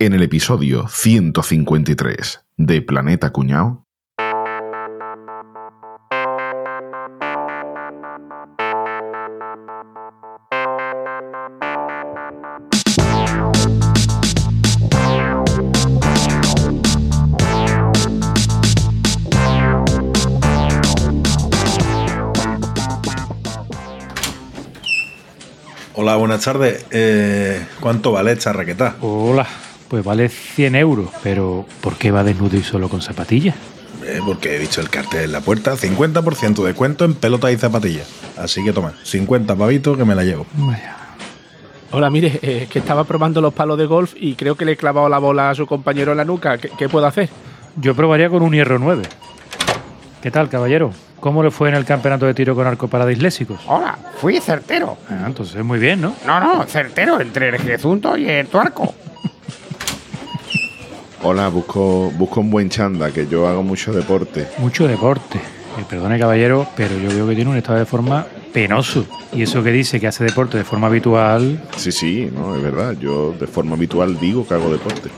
En el episodio 153 de Planeta Cuñao. Hola, buenas tardes. Eh, ¿Cuánto vale esta raqueta? Hola, pues vale 100 euros, pero ¿por qué va desnudo y solo con zapatillas? Eh, porque he visto el cartel en la puerta. 50% de descuento en pelotas y zapatillas. Así que toma, 50 pavitos que me la llevo. Vaya. Hola, mire, eh, que estaba probando los palos de golf y creo que le he clavado la bola a su compañero en la nuca. ¿Qué, qué puedo hacer? Yo probaría con un hierro 9. ¿Qué tal, caballero? ¿Cómo le fue en el campeonato de tiro con arco para disléxicos? Hola, fui certero. Ah, entonces muy bien, ¿no? No, no, certero entre el jezunto y el tuarco. Hola, busco, busco un buen chanda, que yo hago mucho deporte. Mucho deporte. Eh, perdone, caballero, pero yo veo que tiene un estado de forma penoso. Y eso que dice que hace deporte de forma habitual. Sí, sí, no, es verdad. Yo de forma habitual digo que hago deporte.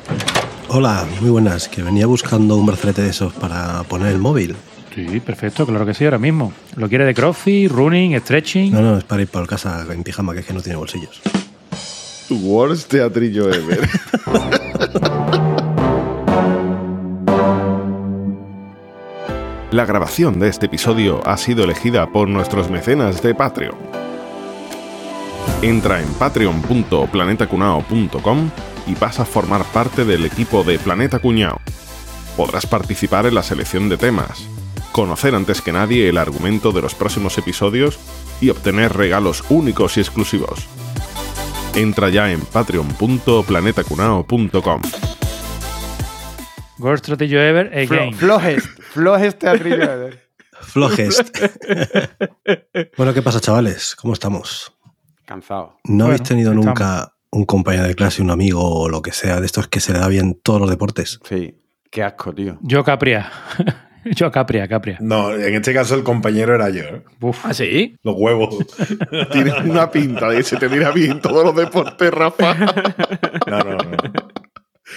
Hola, muy buenas. Que venía buscando un brazalete de esos para poner el móvil. Sí, perfecto, claro que sí, ahora mismo. ¿Lo quiere de crossfit, running, stretching? No, no, es para ir por casa en pijama, que es que no tiene bolsillos. Worst teatrillo ever. La grabación de este episodio ha sido elegida por nuestros mecenas de Patreon. Entra en patreon.planetacunao.com y vas a formar parte del equipo de Planeta Cuñao. Podrás participar en la selección de temas, conocer antes que nadie el argumento de los próximos episodios y obtener regalos únicos y exclusivos. Entra ya en patreon.planetacunao.com. Worst strategy ever again. Flojest, flojest teatrillo. Flojest. bueno, ¿qué pasa, chavales? ¿Cómo estamos? Cansado. ¿No habéis Bueno, tenido estamos. nunca un compañero de clase, un amigo o lo que sea, de estos que se le da bien todos los deportes? Sí, qué asco, tío. Yo Capria. yo Capria, Capria. No, en este caso el compañero era yo. ¿eh? Uf. ¿Ah, sí? Los huevos. Tienes una pinta de que se te mira bien todos los deportes, Rafa. No, no, no.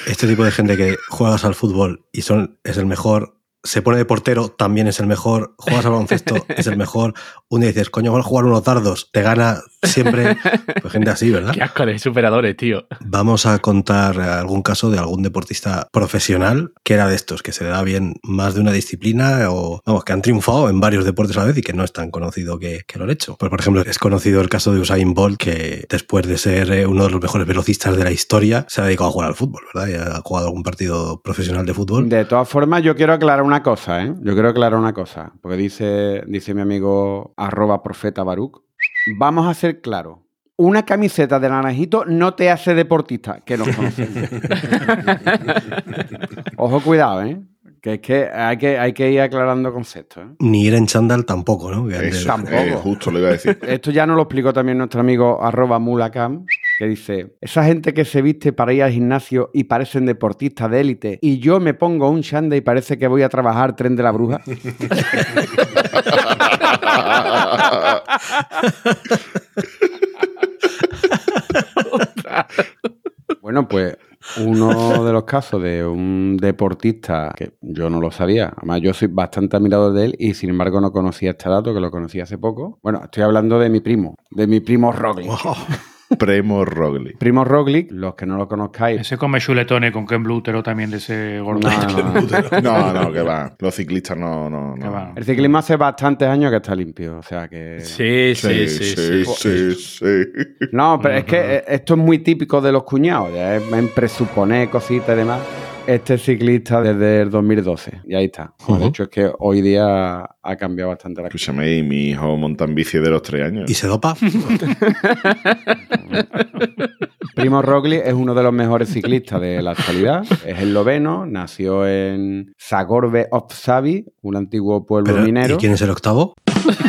Este tipo de gente que juegas al fútbol y son, es el mejor, se pone de portero, también es el mejor, juegas al baloncesto, es el mejor. Un día dices, coño, vamos a jugar unos dardos, te gana siempre. Pues gente así, ¿verdad? Qué asco de superadores, tío. Vamos a contar algún caso de algún deportista profesional que era de estos, que se le da bien más de una disciplina o, vamos, que han triunfado en varios deportes a la vez y que no es tan conocido que, que lo han hecho. Pues, por ejemplo, es conocido el caso de Usain Bolt, que después de ser eh, uno de los mejores velocistas de la historia, se ha dedicado a jugar al fútbol, ¿verdad? Y ha jugado algún partido profesional de fútbol. De todas formas, yo quiero aclarar una cosa, ¿eh? Yo quiero aclarar una cosa. Porque dice, dice mi amigo arroba profeta Baruch. Vamos a ser claros. Una camiseta de naranjito no te hace deportista, que nos conocemos. Ojo, cuidado, ¿eh? Que es que hay que, hay que ir aclarando conceptos. ¿eh? Ni ir en chándal tampoco, ¿no? Eso, Tampoco. eh, justo lo iba a decir. Esto ya nos lo explicó también nuestro amigo arroba mulacam, que dice, esa gente que se viste para ir al gimnasio y parecen deportistas de élite, y yo me pongo un chanda y parece que voy a trabajar tren de la bruja. Bueno, pues uno de los casos de un deportista que yo no lo sabía, además yo soy bastante admirador de él y sin embargo no conocía este dato, que lo conocí hace poco. Bueno, estoy hablando de mi primo, de mi primo Roglic. Primo Roglic. Primo Roglic, los que no lo conozcáis, Ese come chuletones con Ken Blutero también de ese gordo. no, no, no. Que va. Los ciclistas no, no, no. va. el ciclismo hace bastantes años que está limpio, o sea que... Sí, sí, sí, sí. sí, sí. No, pero es que esto es muy típico de los cuñados, ya es en presuponer cositas y demás. Este ciclista desde el 2012, y ahí está. De hecho, es que hoy día ha cambiado bastante la cosa. Escúchame, y mi hijo monta en bici de los tres años. ¿Y se dopa? Primo Roglic es uno de los mejores ciclistas de la actualidad. Es esloveno, nació en Zagorbe Opsavi, un antiguo pueblo Pero, minero. ¿Y quién es el octavo?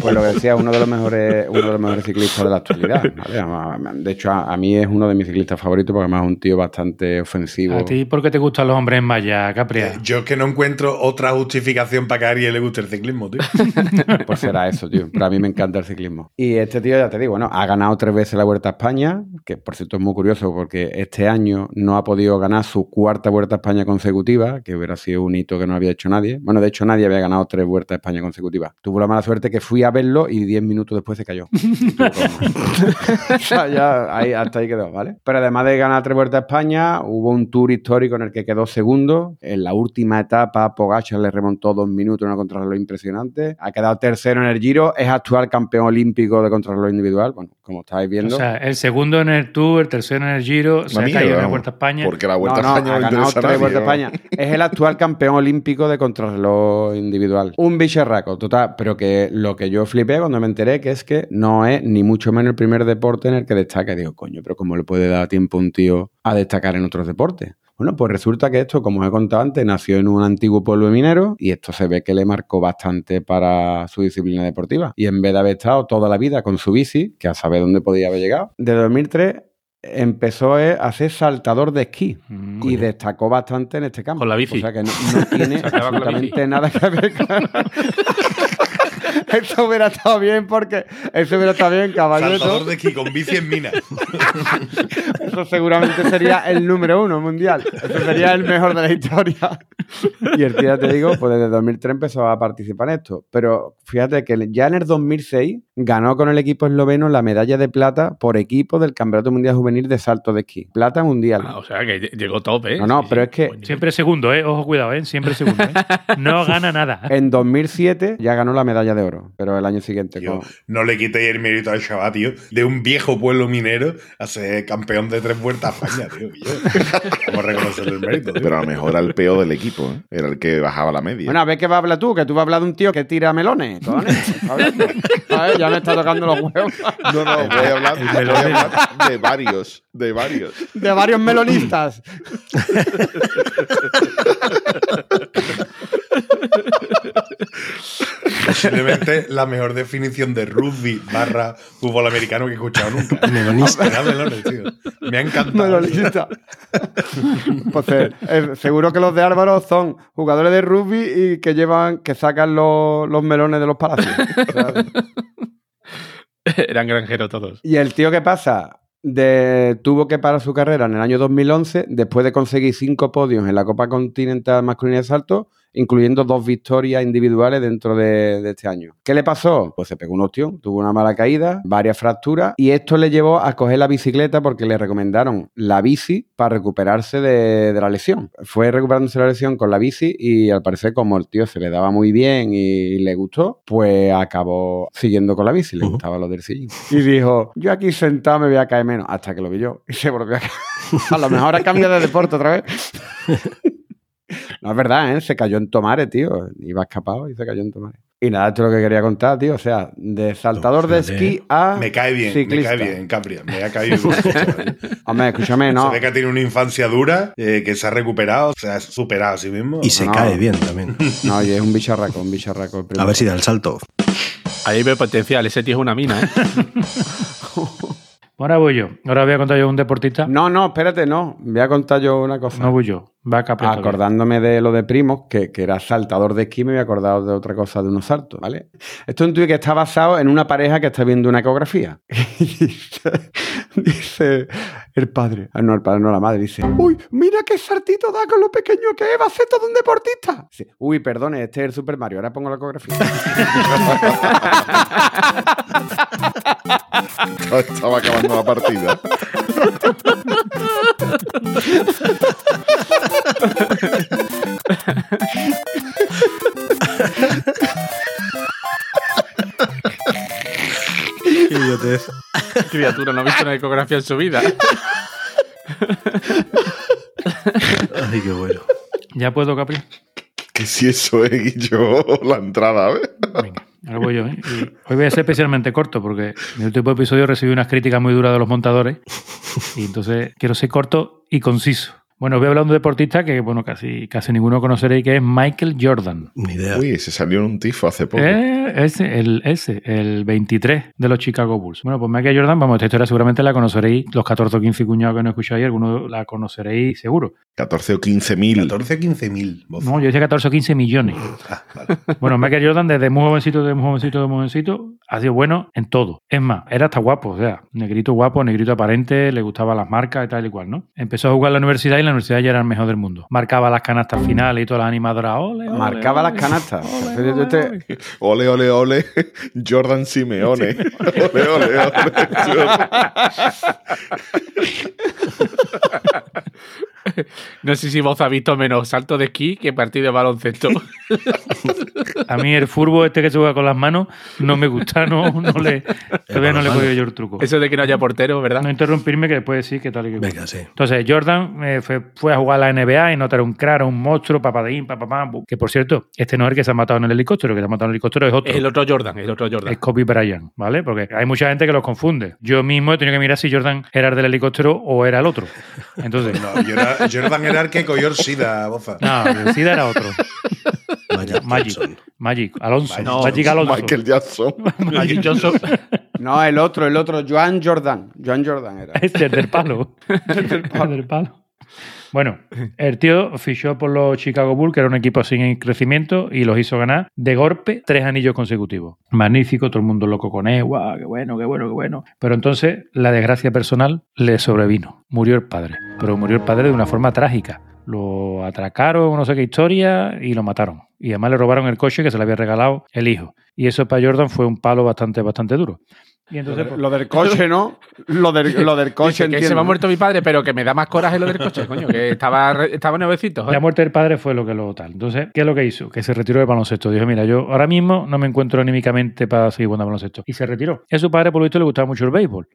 Pues lo que decía, uno de los mejores, uno de los mejores ciclistas de la actualidad. De hecho, a, a mí es uno de mis ciclistas favoritos porque además es un tío bastante ofensivo. ¿A ti por qué te gustan los hombres en malla, Capria? Eh, Yo es que no encuentro otra justificación para que a Ariel le guste el ciclismo, tío. Pues será eso, tío. Pero a mí me encanta el ciclismo. Y este tío, ya te digo, bueno, ha ganado tres veces veces la Vuelta a España, que por cierto es muy curioso porque este año no ha podido ganar su cuarta Vuelta a España consecutiva, que hubiera sido un hito que no había hecho nadie. Bueno, de hecho nadie había ganado tres Vueltas a España consecutivas. Tuvo la mala suerte que fui a verlo y diez minutos después se cayó. o sea, ya ahí, hasta ahí quedó, ¿vale? Pero además de ganar tres Vueltas a España, hubo un tour histórico en el que quedó segundo. En la última etapa, Pogacar le remontó dos minutos en una contrarreloj impresionante. Ha quedado tercero en el Giro. Es actual campeón olímpico de contrarreloj individual. Bueno, como estáis viendo. O sea, el segundo en el Tour, el tercero en el Giro, se ha caído en la. Vuelta a España. Porque la Vuelta No, a no, España ha ganado tres Vueltas a. España. Es el actual campeón olímpico de contrarreloj individual. Un bicharraco, total. Pero que lo que yo flipé cuando me enteré que es que no es ni mucho menos el primer deporte en el que destaca. Digo, coño, pero ¿cómo le puede dar tiempo a un tío a destacar en otros deportes? Bueno, pues resulta que esto, como os he contado antes, nació en un antiguo pueblo minero y esto se ve que le marcó bastante para su disciplina deportiva. Y en vez de haber estado toda la vida con su bici, que a saber dónde podía haber llegado, de 2003 empezó eh, a ser saltador de esquí Mm, y destacó bastante en este campo. Con la bici. O sea que no, no tiene absolutamente nada que ver con... Eso hubiera estado bien porque eso hubiera estado bien, caballero. Saltador de esquí con bici en mina. Eso seguramente sería el número uno mundial. Eso sería el mejor de la historia. Y el tío, ya te digo, pues desde 2003 empezó a participar en esto. Pero fíjate que ya en el 2006 ganó con el equipo esloveno la medalla de plata por equipo del Campeonato Mundial Juvenil de Salto de Esquí. Plata mundial. Ah, o sea, que ll- llegó top, ¿eh? No, no, pero es que-. Siempre segundo, ¿eh? Ojo, cuidado, ¿eh? Siempre segundo, ¿eh? No gana nada. En 2007 ya ganó la medalla de oro, pero el año siguiente. Tío, no le quitéis el mérito al chaval, tío. De un viejo pueblo minero a ser campeón de tres vueltas a España, tío. Vamos a reconocerle el mérito, tío. Pero a lo mejor era el peor del equipo, ¿eh? Era el que bajaba la media. Bueno, a ver qué va a hablar tú, que tú vas a hablar de un tío que tira melones. cojones. A ver, a ver, ya me está tocando los huevos. no, no, voy a hablar, voy a hablar de varios, de varios. De varios melonistas. Posiblemente la mejor definición de rugby barra fútbol americano que he escuchado nunca. Melonista. Melones, tío. Me ha encantado. Melonista. Pues eh, eh, seguro que los de Álvaro son jugadores de rugby y que llevan, que sacan los, los melones de los palacios. Eran granjeros todos. Y el tío que pasa de, tuvo que parar su carrera en el año 2011 después de conseguir cinco podios en la Copa Continental Masculina de Salto, incluyendo dos victorias individuales dentro de, de este año. ¿Qué le pasó? Pues se pegó un ostión, tuvo una mala caída, varias fracturas y esto le llevó a coger la bicicleta porque le recomendaron la bici para recuperarse de, de la lesión. Fue recuperándose la lesión con la bici y al parecer como el tío se le daba muy bien y le gustó, pues acabó siguiendo con la bici, le Ujú. gustaba lo del sillín. Y dijo, yo aquí sentado me voy a caer menos, hasta que lo vi yo y se volvió a caer. A lo mejor ha cambiado de deporte otra vez. No es verdad, ¿eh? Se cayó en Tomare, tío. Iba escapado y se cayó en Tomare. Y nada, esto es lo que quería contar, tío. O sea, de saltador de esquí a Me cae bien, ciclista. me cae bien, Capria. Me ha caído. Hombre, escúchame, no. Se ve que ha tenido una infancia dura, eh, que se ha recuperado, se ha superado a sí mismo. Y se no. cae bien también. No, oye, es un bicharraco, un bicharraco. A ver si da el salto. Ahí veo potencial. Ese tío es una mina, ¿eh? Ahora voy yo. Ahora voy a contar yo un deportista. No, no, espérate, no. Voy a contar yo una cosa. No voy yo. Acordándome de lo de primos, que, que era saltador de esquí, me había acordado de otra cosa, de unos saltos, ¿vale? Esto es un tuit que está basado en una pareja que está viendo una ecografía. Y dice, dice el padre, ah, no, el padre, no la madre, dice, uy, mira qué saltito da con lo pequeño que es, va a ser todo un deportista. Dice, uy, perdone, este es el Super Mario, ahora pongo la ecografía. Estaba acabando la partida. Qué idiotez. Criatura, no ha visto una ecografía en su vida. Ay, qué bueno. Ya puedo, Capri. Que si eso es Guillo, la entrada, ¿ves? Venga, ahora voy yo. ¿eh? Y hoy voy a ser especialmente corto porque en el último episodio recibí unas críticas muy duras de los montadores y entonces quiero ser corto y conciso. Bueno, voy a hablar de un deportista que, bueno, casi, casi ninguno conoceréis, que es Michael Jordan. Ni idea. Uy, se salió en un tifo hace poco. Eh, ese, el, ese, el 23 de los Chicago Bulls. Bueno, pues Michael Jordan, vamos, esta historia seguramente la conoceréis, los 14 o 15 cuñados que no escucháis, algunos la conoceréis seguro. 14 o 15 mil. 14 o 15 mil. No, yo decía 14 o 15 millones. Ah, vale. Bueno, Michael Jordan, desde muy jovencito, desde muy jovencito, de muy jovencito, ha sido bueno en todo. Es más, era hasta guapo, o sea, negrito guapo, negrito aparente, le gustaban las marcas y tal y cual, ¿no? Empezó a jugar en la universidad y en la universidad ya era el mejor del mundo. Marcaba las canastas finales y todas las animadoras. Ole, ole, Marcaba las canastas. ole, ole, ole. Ole, ole, ole. Jordan Simeone. Ole, ole, ole. No sé si vos habéis visto menos salto de esquí que partido de baloncesto. A mí el furbo este que se juega con las manos no me gusta, no, no le, todavía no le he podido yo el truco. Eso de que no haya portero, ¿verdad? No interrumpirme que después sí que tal y que. Venga, sí. Entonces, Jordan eh, fue, fue a jugar a la NBA y no era un crack, era un monstruo, papadín, papapam. Que por cierto, este no es el que se ha matado en el helicóptero, el que se ha matado en el helicóptero es otro. Es el otro Jordan, el otro Jordan. Es Kobe Bryant, ¿vale? Porque hay mucha gente que los confunde. Yo mismo he tenido que mirar si Jordan era el del helicóptero o era el otro. Entonces, No, Jordan, Jordan era el que cogió el SIDA, boza. no, el SIDA era otro. Magic Magic. Alonso. No, Magic Alonso. Michael Jackson. Magic Johnson. No, el otro, el otro, Joan Jordan. Joan Jordan era. Este es del palo. El del palo. Bueno, el tío fichó por los Chicago Bulls, que era un equipo sin crecimiento, y los hizo ganar de golpe tres anillos consecutivos. Magnífico, todo el mundo loco con él, guau, qué bueno, qué bueno, qué bueno. Pero entonces la desgracia personal le sobrevino. Murió el padre, pero murió el padre de una forma trágica. Lo atracaron, no sé qué historia, y lo mataron. Y además le robaron el coche que se le había regalado el hijo. Y eso para Jordan fue un palo bastante, bastante duro. Y entonces, pues, Lo del coche, ¿no? Lo del, lo del coche, Dice que se me ha muerto mi padre, pero que me da más coraje lo del coche, coño, que estaba, re- estaba nuevecito. La muerte del padre fue lo que lo tal. Entonces, ¿qué es lo que hizo? Que se retiró del baloncesto. Dijo, mira, yo ahora mismo no me encuentro anímicamente para seguir jugando al baloncesto. Y se retiró. A su padre, por lo visto, le gustaba mucho el béisbol.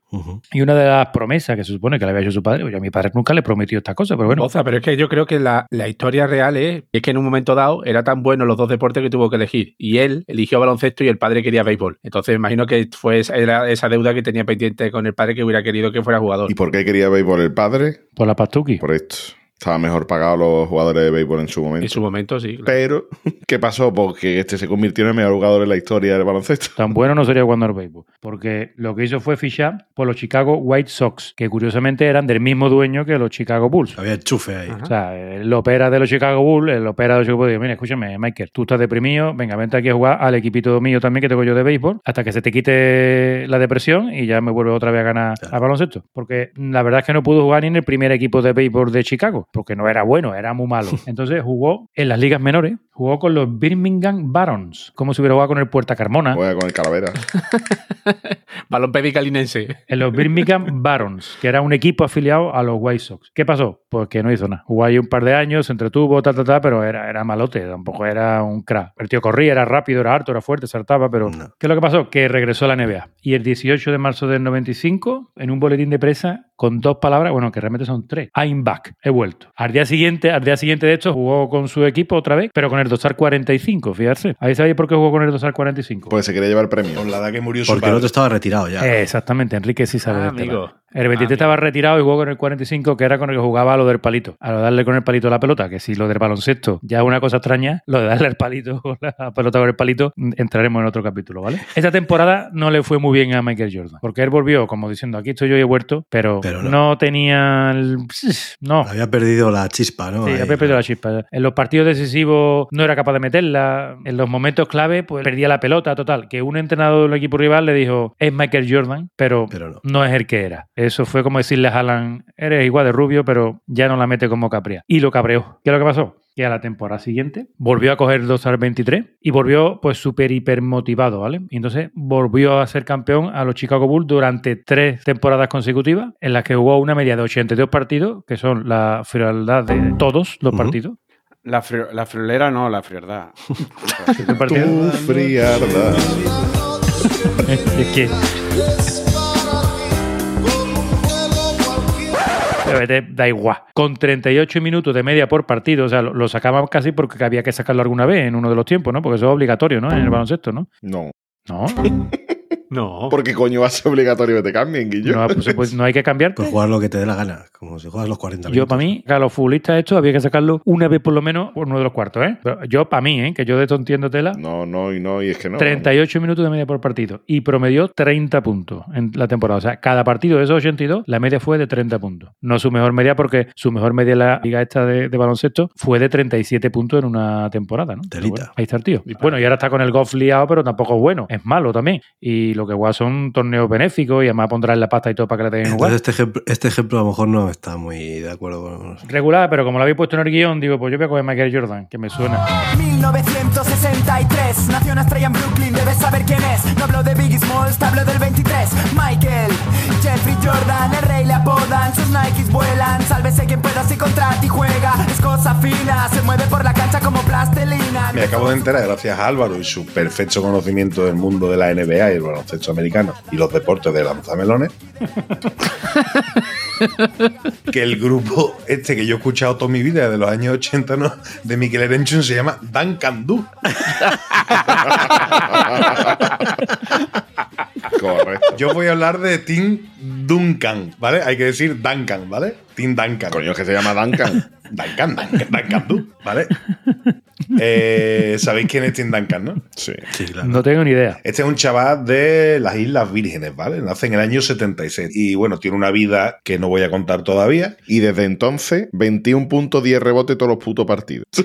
Y una de las promesas que se supone que le había hecho su padre, pues yo a mi padre nunca le prometió esta cosa, pero bueno. Boza, pero es que yo creo que la, la historia real es, es que en un momento dado era tan bueno los dos deportes que tuvo que elegir. Y él eligió baloncesto y el padre quería béisbol. Entonces imagino que fue era esa deuda que tenía pendiente con el padre que hubiera querido que fuera jugador. ¿Y por qué quería béisbol el padre? Por la pastuqui. Por esto. Estaba mejor pagado los jugadores de béisbol en su momento. En su momento, sí. claro. Pero, ¿qué pasó? Porque este se convirtió en el mejor jugador en la historia del baloncesto. Tan bueno no sería jugando al béisbol. Porque lo que hizo fue fichar por los Chicago White Sox, que curiosamente eran del mismo dueño que los Chicago Bulls. Había enchufe ahí. O sea, el opera de los Chicago Bulls, el opera de los Chicago Bulls, digo, mira, escúchame, Michael, tú estás deprimido, venga, vente aquí a jugar al equipito mío también que tengo yo de béisbol, hasta que se te quite la depresión y ya me vuelvo otra vez a ganar Claro. al baloncesto. Porque la verdad es que no pudo jugar ni en el primer equipo de béisbol de Chicago, porque no era bueno, era muy malo. Entonces jugó en las ligas menores, jugó con los Birmingham Barons, como si hubiera jugado con el Puerta Carmona. Juega con el calavera. Balón pedicalinense. En los Birmingham Barons, que era un equipo afiliado a los White Sox. ¿Qué pasó? Pues que no hizo nada. Jugó ahí un par de años, se entretuvo, ta, ta, ta, pero era, era malote, tampoco era un crack. El tío corría, era rápido, era alto, era fuerte, saltaba, pero No. ¿qué es lo que pasó? Que regresó a la NBA. Y el 18 de marzo del 95, en un boletín de prensa, con dos palabras, bueno, que realmente son tres. I'm back, he vuelto. Al día siguiente, al día siguiente de hecho, jugó con su equipo otra vez, pero con el dorsal 45, fíjate. ¿Ahí sabéis por qué jugó con el dorsal 45? Pues se quería llevar premio. Con la edad que murió su Porque el otro estaba retirado ya. Eh, Exactamente, Enrique sí sabe Ah, de este amigo. lado. El 23 Ah, estaba retirado y jugó con el 45, que era con el que jugaba a lo del palito. A lo de darle con el palito a la pelota, que si lo del baloncesto ya es una cosa extraña, lo de darle el palito con la pelota con el palito, entraremos en otro capítulo, ¿vale? Esta temporada no le fue muy bien a Michael Jordan, porque él volvió como diciendo, aquí estoy yo y he vuelto, pero, Pero no. no. tenía el... No, Había perdido la chispa, ¿no? Sí, Ahí, había perdido la chispa. En los partidos decisivos no era capaz de meterla. En los momentos clave, pues perdía la pelota. Total, que un entrenador del equipo rival le dijo, es Michael Jordan, pero, Pero no. no es el que era. Eso fue como decirle a Alan, eres igual de rubio, pero ya no la mete como Capria. Y lo cabreó. ¿Qué es lo que pasó? Que a la temporada siguiente volvió a coger 2 al 23 y volvió pues súper hiper motivado, ¿vale? Y entonces volvió a ser campeón a los Chicago Bulls durante tres temporadas consecutivas en las que jugó una media de 82 partidos, que son la frialdad de todos los partidos. La, fri- la friolera no, la frialdad. Partido- Tu frialdad. es que da igual. Con 38 minutos de media por partido, o sea, lo, lo sacaban casi porque había que sacarlo alguna vez en uno de los tiempos, ¿no? Porque eso es obligatorio, ¿no? En el baloncesto, ¿no? No. No. No. ¿Por qué coño va a ser obligatorio que te cambien, Guillo? No, pues, pues no hay que cambiar. Pues jugar lo que te dé la gana, como si juegas los 40 minutos. Yo, para mí, a los futbolistas esto había que sacarlo una vez por lo menos por uno de los cuartos, ¿eh? Pero yo, para mí, ¿eh? Que yo de esto entiendo tela. No, no, y no, y es que no. 38 minutos de media por partido y promedió 30 puntos en la temporada. O sea, cada partido de esos 82, la media fue de 30 puntos. No su mejor media, porque su mejor media en la liga esta de, de baloncesto fue de 37 puntos en una temporada, ¿no? Pero Telita. bueno, ahí está el tío. Bueno, y ahora está con el golf liado, pero tampoco es bueno. Es malo también. Y lo que guay son torneos benéficos y además pondrá en la pasta y todo para que le den jugar. Este ejemplo, este ejemplo a lo mejor no está muy de acuerdo con... Regular, pero como lo habéis puesto en el guion, digo, pues yo voy a coger Michael Jordan, que me suena. 1963, nació una estrella en Brooklyn, debes saber quién es. No hablo de Biggie Smalls, te hablo del 23. Michael, Jeffrey Jordan, el rey le apodan, sus Nikes vuelan. Sálvese quien pueda si contra ti juega. Es cosa fina, se mueve por la cancha como plastelina. Me acabo de enterar, gracias a Álvaro y su perfecto conocimiento del mundo de la NBA y el baloncesto americano y los deportes de lanzamelones, que el grupo este que yo he escuchado toda mi vida de los años 80 ¿no? de Mikel Erenchun se llama Duncan Du. Correcto. Yo voy a hablar de Tim Duncan, ¿vale? Hay que decir Duncan, ¿vale? Tim Duncan. Coño, es que se llama Duncan. Duncan, Duncan, Duncan Du, ¿vale? Eh, ¿Sabéis quién es Tim Duncan, no? Sí. Sí, claro. No tengo ni idea. Este es un chaval de las Islas Vírgenes, ¿vale? Nace en el año 76 y bueno, tiene una vida que no voy a contar todavía. Y desde entonces, 21 puntos, 10 rebotes todos los putos partidos.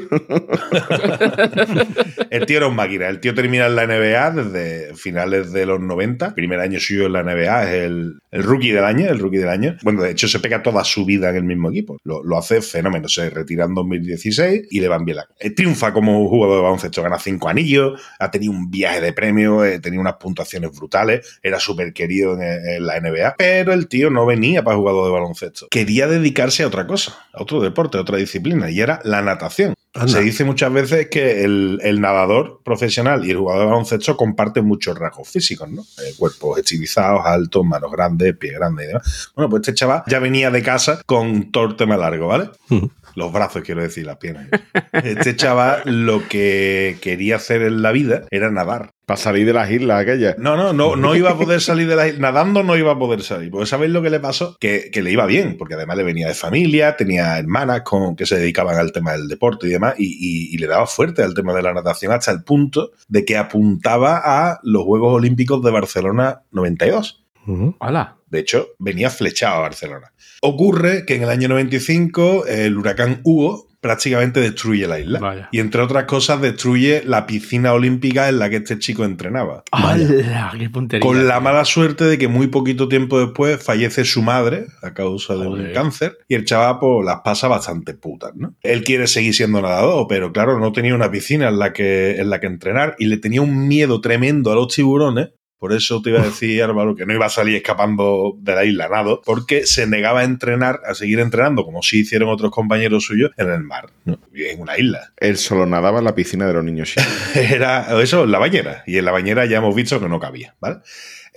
El tío era un máquina. El tío termina en la NBA desde finales de los 90. Primer año suyo en la NBA es el, el rookie del año, el rookie del año. Bueno, de hecho se pega toda su vida en el mismo equipo. Lo, lo hace fenómeno. Se retira en 2016 y le van bien la... Triunfa como jugador de baloncesto. Gana cinco anillos, ha tenido un viaje de premios, eh, tenía unas puntuaciones brutales, era súper querido en, en la NBA. Pero el tío no venía para jugador de baloncesto. Quería dedicarse a otra cosa, a otro deporte, a otra disciplina, y era la natación. Anda. Se dice muchas veces que el, el nadador profesional y el jugador de baloncesto comparten muchos rasgos físicos, ¿no? Eh, cuerpos estilizados, altos, manos grandes, pies grandes y demás. Bueno, pues este chaval ya venía de casa con todo el tema largo, ¿vale? Ujú. Los brazos, quiero decir, las piernas. Este chaval lo que quería hacer en la vida era nadar. Para salir de las islas aquellas. No, no, no, no iba a poder salir de la isla. Nadando no iba a poder salir. Porque ¿sabéis lo que le pasó? Que, que le iba bien, porque además le venía de familia, tenía hermanas con, que se dedicaban al tema del deporte y demás, y, y- y le daba fuerte al tema de la natación hasta el punto de que apuntaba a los Juegos Olímpicos de Barcelona 92. De hecho, venía flechado a Barcelona. Ocurre que en el año 95 el huracán Hugo prácticamente destruye la isla. Vaya. Y entre otras cosas destruye la piscina olímpica en la que este chico entrenaba. ¡Hala! ¡Qué puntería! Con la mala suerte de que muy poquito tiempo después fallece su madre a causa de un cáncer y el chaval pues, las pasa bastante putas, ¿no? Él quiere seguir siendo nadador, pero claro, no tenía una piscina en la que, en la que entrenar y le tenía un miedo tremendo a los tiburones. Por eso te iba a decir, Álvaro, que no iba a salir escapando de la isla nado, porque se negaba a entrenar, a seguir entrenando, como sí hicieron otros compañeros suyos, en el mar, en una isla. Él solo nadaba en la piscina de los niños. Era eso, en la bañera. Y en la bañera ya hemos visto que no cabía, ¿vale?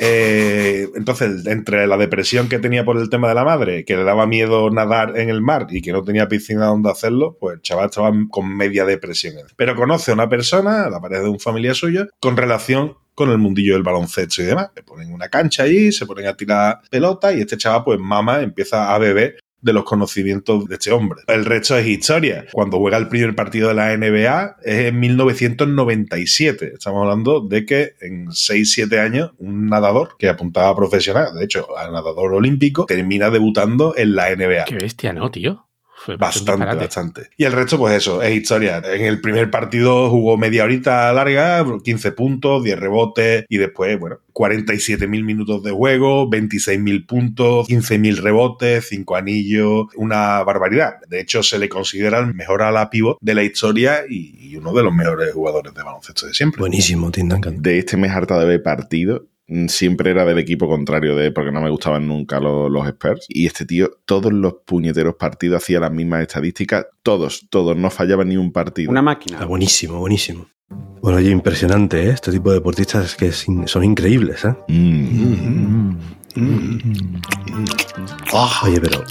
Eh, entonces, entre la depresión que tenía por el tema de la madre, que le daba miedo nadar en el mar y que no tenía piscina donde hacerlo, pues el chaval estaba con media depresión. Pero conoce a una persona, la pareja de un familiar suyo, con relación con el mundillo del baloncesto y demás. Le ponen una cancha allí, se ponen a tirar pelota y este chaval, pues mama, empieza a beber de los conocimientos de este hombre. El resto es historia. Cuando juega el primer partido de la NBA es en 1997. Estamos hablando de que en 6-7 años un nadador que apuntaba a profesional, de hecho, a nadador olímpico, termina debutando en la NBA. ¡Qué bestia, ¿no, tío? Fue Bastante, bastante. Y el resto, pues eso, es historia. En el primer partido jugó media horita larga, 15 puntos, 10 rebotes y después, bueno, 47.000 minutos de juego, 26.000 puntos, 15.000 rebotes, 5 anillos, una barbaridad. De hecho, se le considera el mejor ala pivot de la historia y, y uno de los mejores jugadores de baloncesto de siempre. Buenísimo, Tim Duncan. De este mes harta de ver partido. Mm, Siempre era del equipo contrario de porque no me gustaban nunca los, los Spurs. Y este tío, todos los puñeteros partidos hacía las mismas estadísticas. Todos, todos, no fallaba ni un partido. Una Está máquina. buenísimo, buenísimo. Bueno, oye, impresionante, ¿eh? Este tipo de deportistas que son increíbles, ¿eh? Mm. Mm. Oye, pero,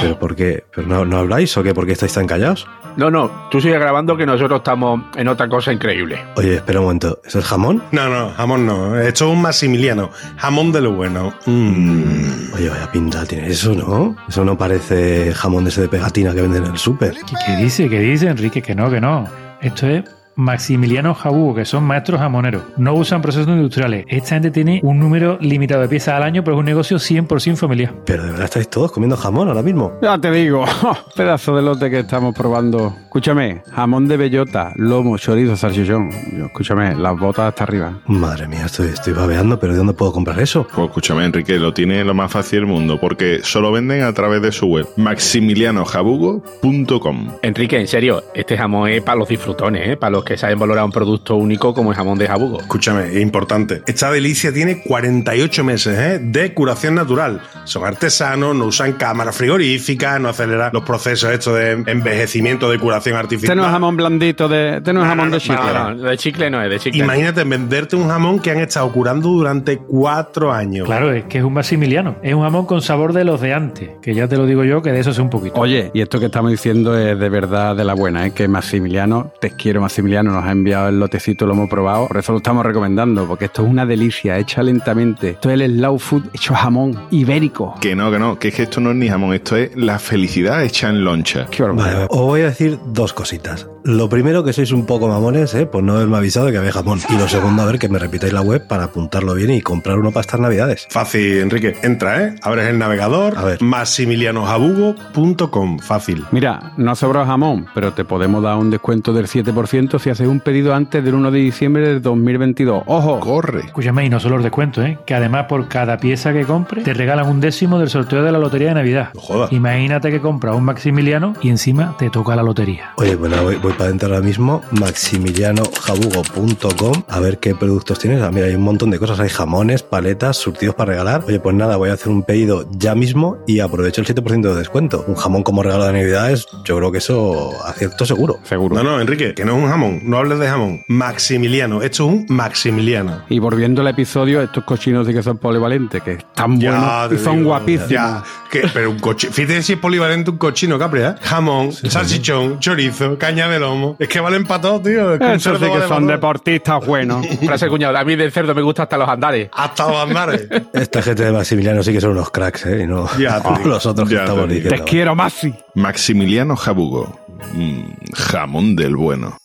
pero ¿por qué? ¿Pero no, no habláis o qué? ¿Por qué estáis tan callados? No, no, tú sigues grabando que nosotros estamos en otra cosa increíble. Oye, espera un momento. ¿Es el jamón? No, no, jamón no. Esto es un Maximiliano. Jamón de lo bueno. Mm. Oye, vaya pinta tiene eso, ¿no? Eso no parece jamón de ese de pegatina que venden en el súper. ¿Qué, qué dice? ¿Qué dice, Enrique? Que no, que no. Esto es Maximiliano Jabugo, que son maestros jamoneros. No usan procesos industriales. Esta gente tiene un número limitado de piezas al año, pero es un negocio 100% familiar. Pero de verdad estáis todos comiendo jamón ahora mismo. Ya te digo, pedazo de lote que estamos probando. Escúchame, jamón de bellota, lomo, chorizo, salchichón. Yo, escúchame, las botas hasta arriba. Madre mía, estoy, estoy babeando, pero ¿de dónde puedo comprar eso? Pues escúchame, Enrique, lo tiene lo más fácil del mundo, porque solo venden a través de su web, maximilianojabugo.com. Enrique, en serio, este jamón es para los disfrutones, ¿eh? para los que saben valorar un producto único como el jamón de Jabugo. Escúchame, es importante. Esta delicia tiene 48 meses ¿eh? de curación natural. Son artesanos, no usan cámaras frigoríficas, no aceleran los procesos estos de envejecimiento de curación artificial. Este no es jamón blandito, de, este no es jamón de chicle. No, no, de chicle no es, de chicle. Imagínate venderte un jamón que han estado curando durante cuatro años. Claro, es que es un Maximiliano. Es un jamón con sabor de los de antes, que ya te lo digo yo, que de eso sé un poquito. Oye, y esto que estamos diciendo es de verdad de la buena, ¿eh? que Maximiliano, te quiero Maximiliano, nos ha enviado el lotecito, lo hemos probado, por eso lo estamos recomendando, porque esto es una delicia, hecha lentamente. Esto es el slow food hecho jamón ibérico. Que no, que no, que es que esto no es ni jamón, esto es la felicidad hecha en loncha. Qué Vale, os voy a decir dos cositas. Lo primero, que sois un poco mamones, ¿eh? Por no haberme avisado de que había jamón. Y lo segundo, a ver, que me repitáis la web para apuntarlo bien y comprar uno para estas navidades. Fácil, Enrique. Entra, ¿eh? Abres el navegador. A ver. maximilianojabugo.com. Fácil. Mira, no sobra jamón, pero te podemos dar un descuento del 7% si haces un pedido antes del 1 de diciembre del 2022. ¡Ojo! Corre. Escúchame, y no solo los descuentos, ¿eh? que además por cada pieza que compres te regalan un décimo del sorteo de la lotería de Navidad. No jodas. Imagínate que compras un Maximiliano y encima te toca la lotería. Oye, bueno, voy, voy para adentro ahora mismo, maximilianojabugo.com, a ver qué productos tienes. Ah, mira, hay un montón de cosas. Hay jamones, paletas, surtidos para regalar. Oye, pues nada, voy a hacer un pedido ya mismo y aprovecho el 7% de descuento. Un jamón como regalo de Navidades, yo creo que eso acierto seguro. Seguro. No, no, Enrique, que no es un jamón. No hables de jamón. Maximiliano. Esto es un Maximiliano. Y volviendo al episodio, estos cochinos sí que son polivalentes, que están buenos y son digo, guapísimos. Ya, que, pero un cochino. Fíjate si es polivalente un cochino, Capri, ¿eh? Jamón, salchichón, chorizo, caña de lomo. Es que valen para todo, tío. Es que un Estos cerdo sí que vale son deportistas buenos. Frase cuñado, a mí del cerdo me gusta hasta los andares. Hasta los andares. Esta gente de Maximiliano sí que son unos cracks, ¿eh? Y no Ya te los otros que estamos diciendo. Te quiero, Maxi. Maximiliano Jabugo. Mm, jamón del bueno.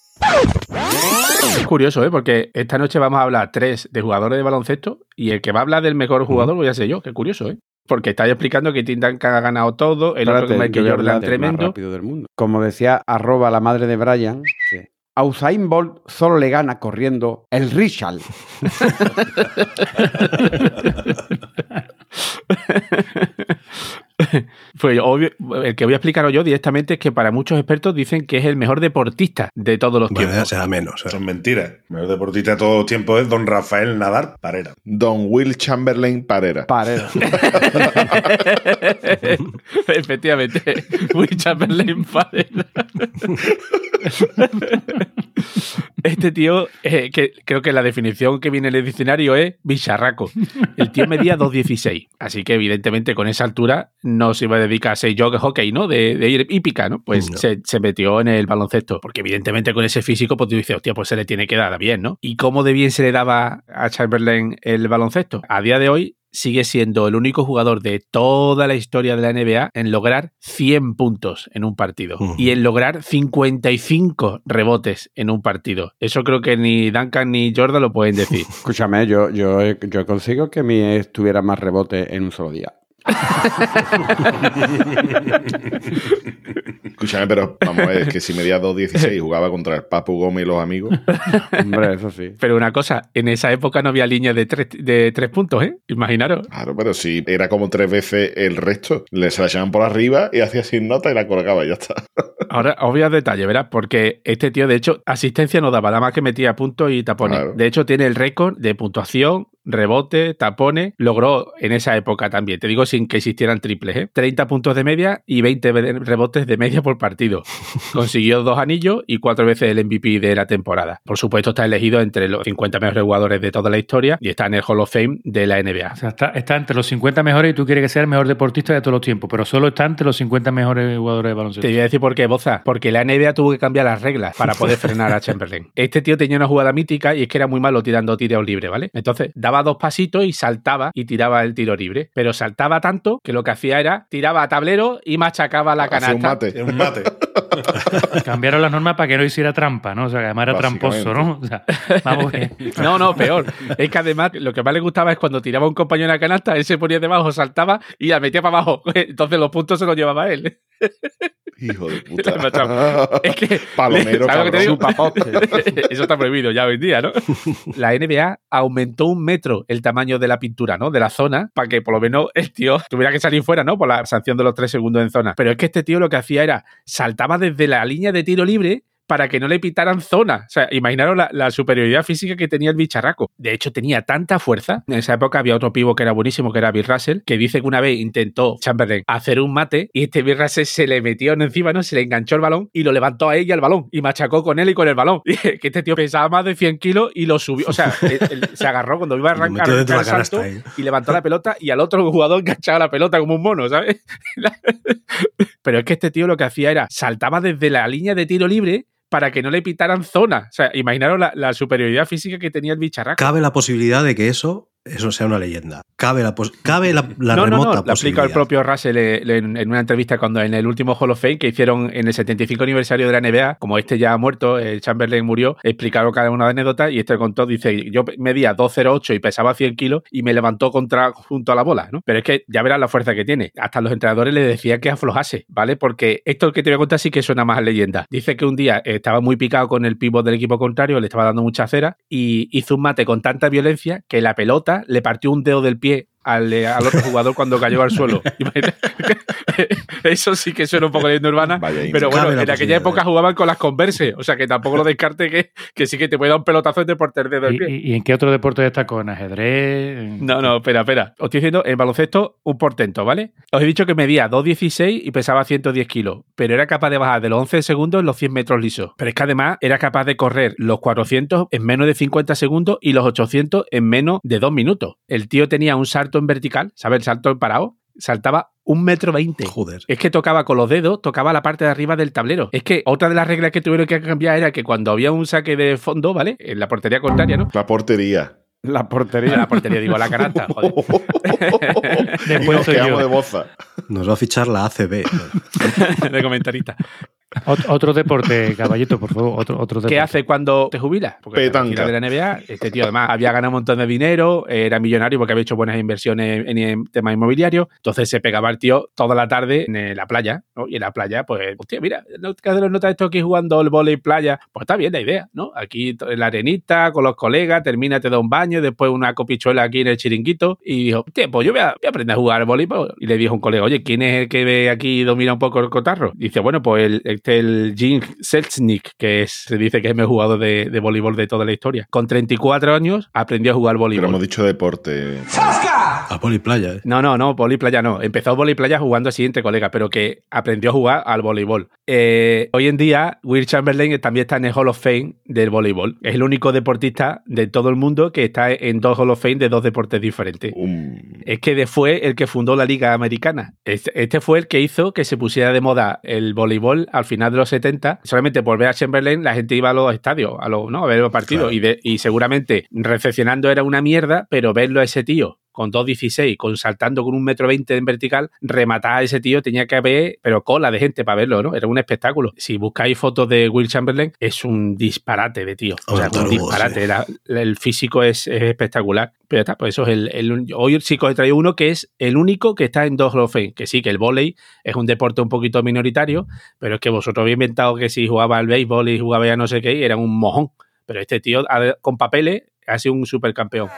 Es curioso, ¿eh? Porque esta noche vamos a hablar tres de jugadores de baloncesto y el que va a hablar del mejor jugador voy a ser yo. Qué curioso, ¿eh? Porque estáis explicando que Tim Duncan ha ganado todo, el otro que Michael Jordan más tremendo. rápido del mundo. Como decía arroba la madre de Brian, a Usain Bolt solo le gana corriendo el Richard. Pues obvio, el que voy a explicaros yo directamente es que para muchos expertos dicen que es el mejor deportista de todos los Bueno, tiempos. será menos. ¿eh? Son mentiras. El mejor deportista de todo tiempo es Don Rafael Nadal Parera. Don Will Chamberlain Parera. Parero. Efectivamente, Will Chamberlain Parera. Este tío, eh, que creo que la definición que viene en el diccionario es bicharraco. El tío medía 2,16. Así que, evidentemente, con esa altura no se iba a dedicar a ser jog hockey, ¿no? De, de ir hípica, ¿no? Pues No. se, se metió en el baloncesto. Porque, evidentemente, con ese físico, pues tú dices, hostia, pues se le tiene que dar bien, ¿no? ¿Y cómo de bien se le daba a Chamberlain el baloncesto? A día de hoy, sigue siendo el único jugador de toda la historia de la NBA en lograr 100 puntos en un partido y en lograr 55 rebotes en un partido. Eso creo que ni Duncan ni Jordan lo pueden decir. Escúchame, yo, yo, yo consigo que mi ex tuviera más rebote en un solo día. Escúchame, pero vamos a ver, es que si medía 2.16 y jugaba contra el Papu Gómez y los amigos. Hombre, eso sí. Pero una cosa, en esa época no había línea de tres, de tres puntos, ¿eh? Imaginaros. Claro, pero si era como tres veces el resto, le se la echaban por arriba y hacía sin nota y la colgaba y ya está. Ahora a detalle, ¿verdad? Porque este tío, de hecho, asistencia no daba, nada más que metía puntos y tapones. Claro. De hecho, tiene el récord de puntuación rebote, tapones. Logró en esa época también, te digo sin que existieran triples, ¿eh? 30 puntos de media y 20 rebotes de media por partido. Consiguió dos anillos y cuatro veces el MVP de la temporada. Por supuesto, está elegido entre los 50 mejores jugadores de toda la historia y está en el Hall of Fame de la NBA. O sea, está, está entre los 50 mejores y tú quieres que sea el mejor deportista de todos los tiempos, pero solo está entre los 50 mejores jugadores de baloncesto. Te voy a decir por qué, Boza. Porque la NBA tuvo que cambiar las reglas para poder frenar a Chamberlain. Este tío tenía una jugada mítica y es que era muy malo tirando tiros libres, ¿vale? Entonces daba dos pasitos y saltaba y tiraba el tiro libre. Pero saltaba tanto que lo que hacía era tiraba a tablero y machacaba la canasta. un mate. Un mate. Cambiaron las normas para que no hiciera trampa, ¿no? O sea, que además era tramposo, ¿no? O sea, vamos bien. No, no, peor. Es que además lo que más le gustaba es cuando tiraba un compañero en la canasta, él se ponía debajo, saltaba y la metía para abajo. Entonces los puntos se los llevaba él. Hijo de puta. es que. Palomero, ¿sabes lo que te digo? Eso está prohibido ya hoy en día, ¿no? La NBA aumentó un metro el tamaño de la pintura, ¿no? De la zona, para que por lo menos el tío tuviera que salir fuera, ¿no? Por la sanción de los tres segundos en zona. Pero es que este tío lo que hacía era saltaba desde la línea de tiro libre para que no le pitaran zona. O sea, imaginaros la, la superioridad física que tenía el bicharraco. De hecho, tenía tanta fuerza. En esa época había otro pivo que era buenísimo, que era Bill Russell, que dice que una vez intentó Chamberlain hacer un mate y este Bill Russell se le metió encima, ¿no? Se le enganchó el balón y lo levantó a ella el balón y machacó con él y con el balón. Que este tío pesaba más de 100 kilos y lo subió. O sea, él- él se agarró cuando iba a arrancar el salto y levantó la pelota y al otro jugador enganchaba la pelota como un mono, ¿sabes? Pero es que este tío lo que hacía era saltaba desde la línea de tiro libre para que no le pitaran zona. O sea, imaginaros la, la superioridad física que tenía el bicharraco. Cabe la posibilidad de que eso, eso sea una leyenda. Cabe la, cabe la, la no, no, remota no, lo explica el propio Russell en, una entrevista cuando en el último Hall of Fame que hicieron en el 75 aniversario de la NBA, como este ya ha muerto, eh, Chamberlain murió, explicaron cada una de anécdotas y este contó, dice, yo medía 2.08 y pesaba 100 kilos y me levantó contra junto a la bola, ¿no? Pero es que ya verás la fuerza que tiene. Hasta los entrenadores le decían que aflojase, ¿vale? Porque esto que te voy a contar sí que suena más a leyenda. Dice que un día eh, estaba muy picado con el pívot del equipo contrario, le estaba dando mucha cera y hizo un mate con tanta violencia que la pelota le partió un dedo del pie al, al otro jugador cuando cayó al suelo. Eso sí que suena un poco leyenda urbana. Vaya Pero bueno, en aquella época jugaban con las Converse, o sea que tampoco lo descarte que, que sí que te puede dar un pelotazo y te porte el dedo del ¿Y, pie. y- y en qué otro deporte destacó? ¿En ajedrez? ¿En- No, no, espera, espera. Os estoy diciendo en baloncesto un portento, ¿vale? Os he dicho que medía 2,16 y pesaba 110 kilos, pero era capaz de bajar de los 11 segundos en los 100 metros lisos. Pero es que además era capaz de correr los 400 en menos de 50 segundos y los 800 en menos de 2 minutos. El tío tenía un salto en vertical, ¿sabes? El salto en parado. Saltaba un metro veinte. Joder. Es que tocaba con los dedos, tocaba la parte de arriba del tablero. Es que otra de las reglas que tuvieron que cambiar era que cuando había un saque de fondo, ¿vale? En la portería contraria, ¿no? La portería. La portería. La portería, digo, la canasta, joder. Después Nos soy quedamos yo. de boza. Nos va a fichar la ACB. de comentarista. Ot- otro deporte, caballito, por favor. Otro, otro deporte. ¿Qué hace cuando te jubilas? Porque Petanca. de la NBA, este tío además había ganado un montón de dinero, era millonario porque había hecho buenas inversiones en, en temas inmobiliarios, entonces se pegaba el tío toda la tarde en eh, la playa, ¿no? Y en la playa, pues, hostia, mira, ¿no que los notas esto aquí jugando el vóley playa? Pues está bien la idea, ¿no? Aquí en la arenita, con los colegas, termina, te da un baño, después una copichuela aquí en el chiringuito, y dijo, hostia, pues yo voy a, voy a aprender a jugar al voleibol. Y le dijo un colega, oye, ¿quién es el que ve aquí y domina un poco el cotarro? Dice, bueno, pues el, el Jim Selznick, que es, se dice que es el mejor jugador de, de voleibol de toda la historia. Con 34 años aprendió a jugar Pero voleibol. hemos dicho deporte. A poli playa, ¿eh? No, no, no, vóley playa no. Empezó vóley playa jugando así entre colegas, pero que aprendió a jugar al voleibol. Eh, hoy en día, Will Chamberlain también está en el Hall of Fame del voleibol. Es el único deportista de todo el mundo que está en dos Hall of Fame de dos deportes diferentes. Un- Es que fue el que fundó la Liga Americana. Este, este fue el que hizo que se pusiera de moda el voleibol al final de los 70. Solamente por ver a Chamberlain, la gente iba a los estadios, a, los, ¿no? a ver los partidos. Claro. Y, de- y seguramente recepcionando era una mierda, pero verlo a ese tío con 2.16, con saltando con un metro veinte en vertical, rematar a ese tío tenía que haber, pero cola de gente para verlo, ¿no? Era un espectáculo. Si buscáis fotos de Will Chamberlain, es un disparate de tío. O sea, un disparate. sí. La- la- el físico es, es espectacular. Pero ya está, pues eso es el, el- Hoy sí que os he traído uno que es el único que está en dos Hall of Fame. Que sí, que el vóley es un deporte un poquito minoritario, pero es que vosotros habéis inventado que si jugaba al béisbol y jugaba ya no sé qué, era un mojón. Pero este tío, con papeles, ha sido un supercampeón.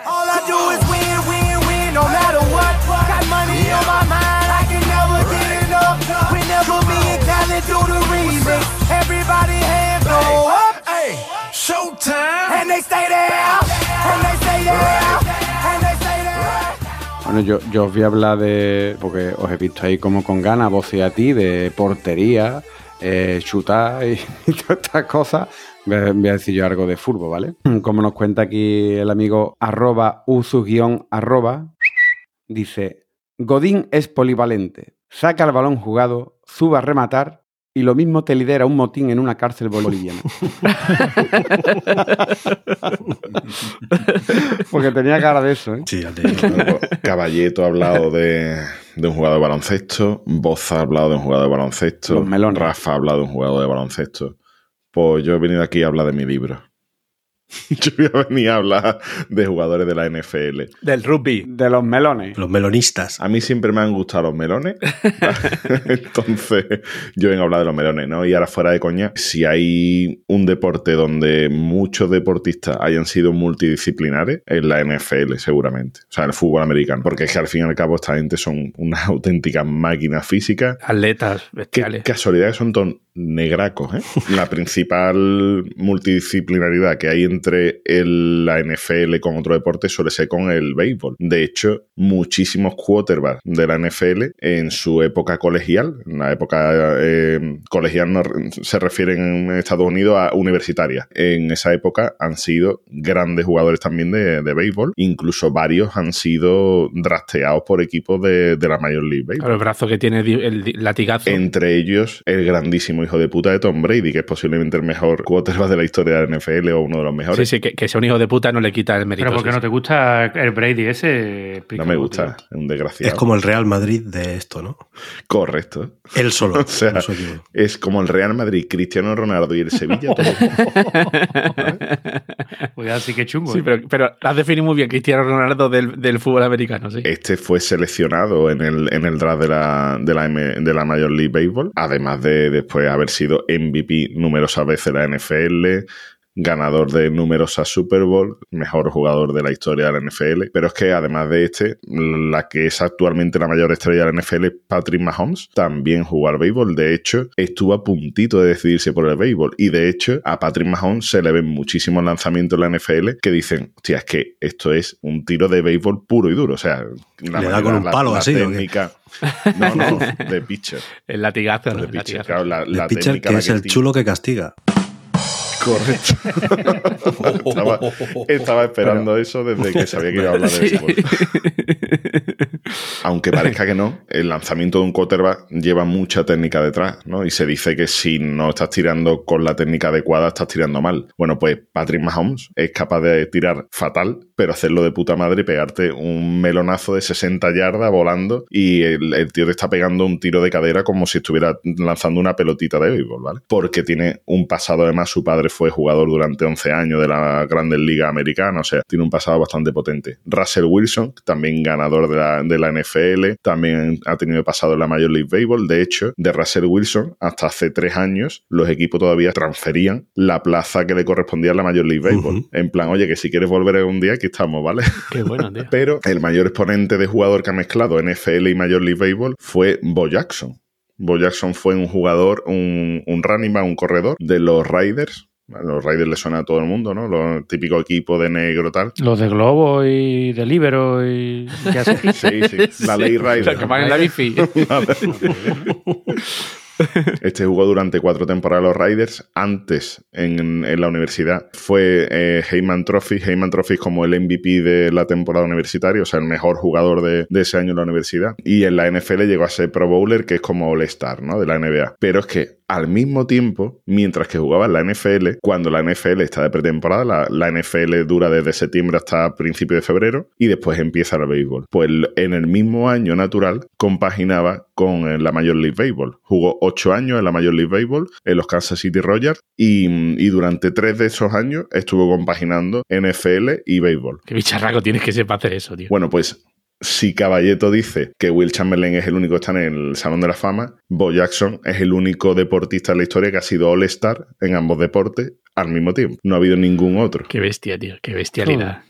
Bueno, yo, os voy a hablar de, porque os he visto ahí como con ganas, vos y a ti, de portería, eh, chutar y, todas estas cosas. Voy a, decir yo algo de fútbol, ¿vale? Como nos cuenta aquí el amigo arroba usus-arroba, dice, Godín es polivalente, saca el balón jugado, sube a rematar y lo mismo te lidera un motín en una cárcel boliviana. Porque tenía cara de eso, ¿eh? Sí, ya te digo. Luego, Caballeto ha hablado de, de un jugador de baloncesto, Boza ha hablado de un jugador de baloncesto, Los melones. Rafa ha hablado de un jugador de baloncesto. Pues yo he venido aquí a hablar de mi libro. yo voy a venir a hablar de jugadores de la NFL. Del rugby. De los melones. Los melonistas. A mí siempre me han gustado los melones. Entonces, yo vengo a hablar de los melones, ¿no? Y ahora fuera de coña, si hay un deporte donde muchos deportistas hayan sido multidisciplinares, es la NFL, seguramente. O sea, el fútbol americano. Porque es que al fin y al cabo esta gente son unas auténticas máquinas físicas. Atletas Qué bestiales. casualidad que son negracos, ¿eh? La principal multidisciplinaridad que hay entre el- la NFL con otro deporte suele ser con el béisbol. De hecho, muchísimos quarterbacks de la NFL en su época colegial, en la época eh, colegial no, se refieren en Estados Unidos a universitaria. En esa época han sido grandes jugadores también de, de béisbol. Incluso varios han sido drafteados por equipos de, de la Major League Baseball. Claro, el brazo que tiene el latigazo. Entre ellos, el grandísimo hijo de puta de Tom Brady, que es posiblemente el mejor quarterback de la historia de la NFL o uno de los Sí, mejores. sí, que, que sea un hijo de puta no le quita el mérito. Pero porque sí, no te gusta el Brady ese. No me gusta, tío. es un desgraciado. Es como el Real Madrid de esto, ¿no? Correcto. Él solo. O sea, no. Es como el Real Madrid, Cristiano Ronaldo y el Sevilla. todo. Pues ya sí que chungo. Sí, ¿eh? pero, pero has definido muy bien Cristiano Ronaldo del, del fútbol americano, sí. Este fue seleccionado en el, en el draft de la, de, la M- de la Major League Baseball, además de después haber sido MVP numerosas veces de la NFL, ganador de numerosas Super Bowl, mejor jugador de la historia de la NFL. Pero es que además de este, la que es actualmente la mayor estrella de la NFL, Patrick Mahomes, también jugó al béisbol. De hecho, estuvo a puntito de decidirse por el béisbol. Y de hecho, a Patrick Mahomes se le ven muchísimos lanzamientos en la NFL que dicen, hostia, es que esto es un tiro de béisbol puro y duro. O sea, la Le da con un palo así, técnica. No, no, de pitcher. El latigazo. ¿no? De El pitcher, latigazo. claro, la, El la pitcher técnica que es el tiene. chulo que castiga. Correcto. estaba, estaba esperando eso desde que sabía que iba a hablar de eso. Aunque parezca que no, el lanzamiento de un quarterback lleva mucha técnica detrás, ¿no? Y se dice que si no estás tirando con la técnica adecuada, estás tirando mal. Bueno, pues Patrick Mahomes es capaz de tirar fatal, pero hacerlo de puta madre y pegarte un melonazo de 60 yardas volando y el, el tío te está pegando un tiro de cadera como si estuviera lanzando una pelotita de béisbol, ¿vale? Porque tiene un pasado, además, su padre fue jugador durante 11 años de la Grandes Ligas Americanas, o sea, tiene un pasado bastante potente. Russell Wilson, también ganador de la, de la NFL, también ha tenido pasado en la Major League Baseball. De hecho, de Russell Wilson, hasta hace tres años, los equipos todavía transferían la plaza que le correspondía a la Major League Baseball. En plan, oye, que si quieres volver algún día, aquí estamos, ¿vale? Qué bueno, tío. Pero el mayor exponente de jugador que ha mezclado NFL y Major League Baseball fue Bo Jackson. Bo Jackson fue un jugador, un, un running back, un corredor de los Raiders. Los Raiders le suena a todo el mundo, ¿no? Los típicos equipos de negro tal. Los de Globo y de Libero y. ¿qué hace? Sí, sí, la ley Raider. Los que van en la bici. Este jugó durante cuatro temporadas los Raiders. Antes, en, la universidad, fue eh, Heyman Trophy. Heyman Trophy como el MVP de la temporada universitaria, o sea, el mejor jugador de, de ese año en la universidad. Y en la NFL llegó a ser Pro Bowler, que es como All-Star, ¿no? De la NBA. Pero es que al mismo tiempo, mientras que jugaba en la NFL, cuando la NFL está de pretemporada, la, la NFL dura desde septiembre hasta principio de febrero y después empieza el béisbol. Pues en el mismo año natural compaginaba con la Major League Baseball. Jugó ocho años en la Major League Baseball, en los Kansas City Royals, y, y durante tres de esos años estuvo compaginando NFL y béisbol. Qué bicharraco tienes que ser para hacer eso, tío. Bueno, pues si Caballeto dice que Will Chamberlain es el único que está en el Salón de la Fama, Bo Jackson es el único deportista en la historia que ha sido All-Star en ambos deportes al mismo tiempo. No ha habido ningún otro. Qué bestia, tío. Qué bestialidad.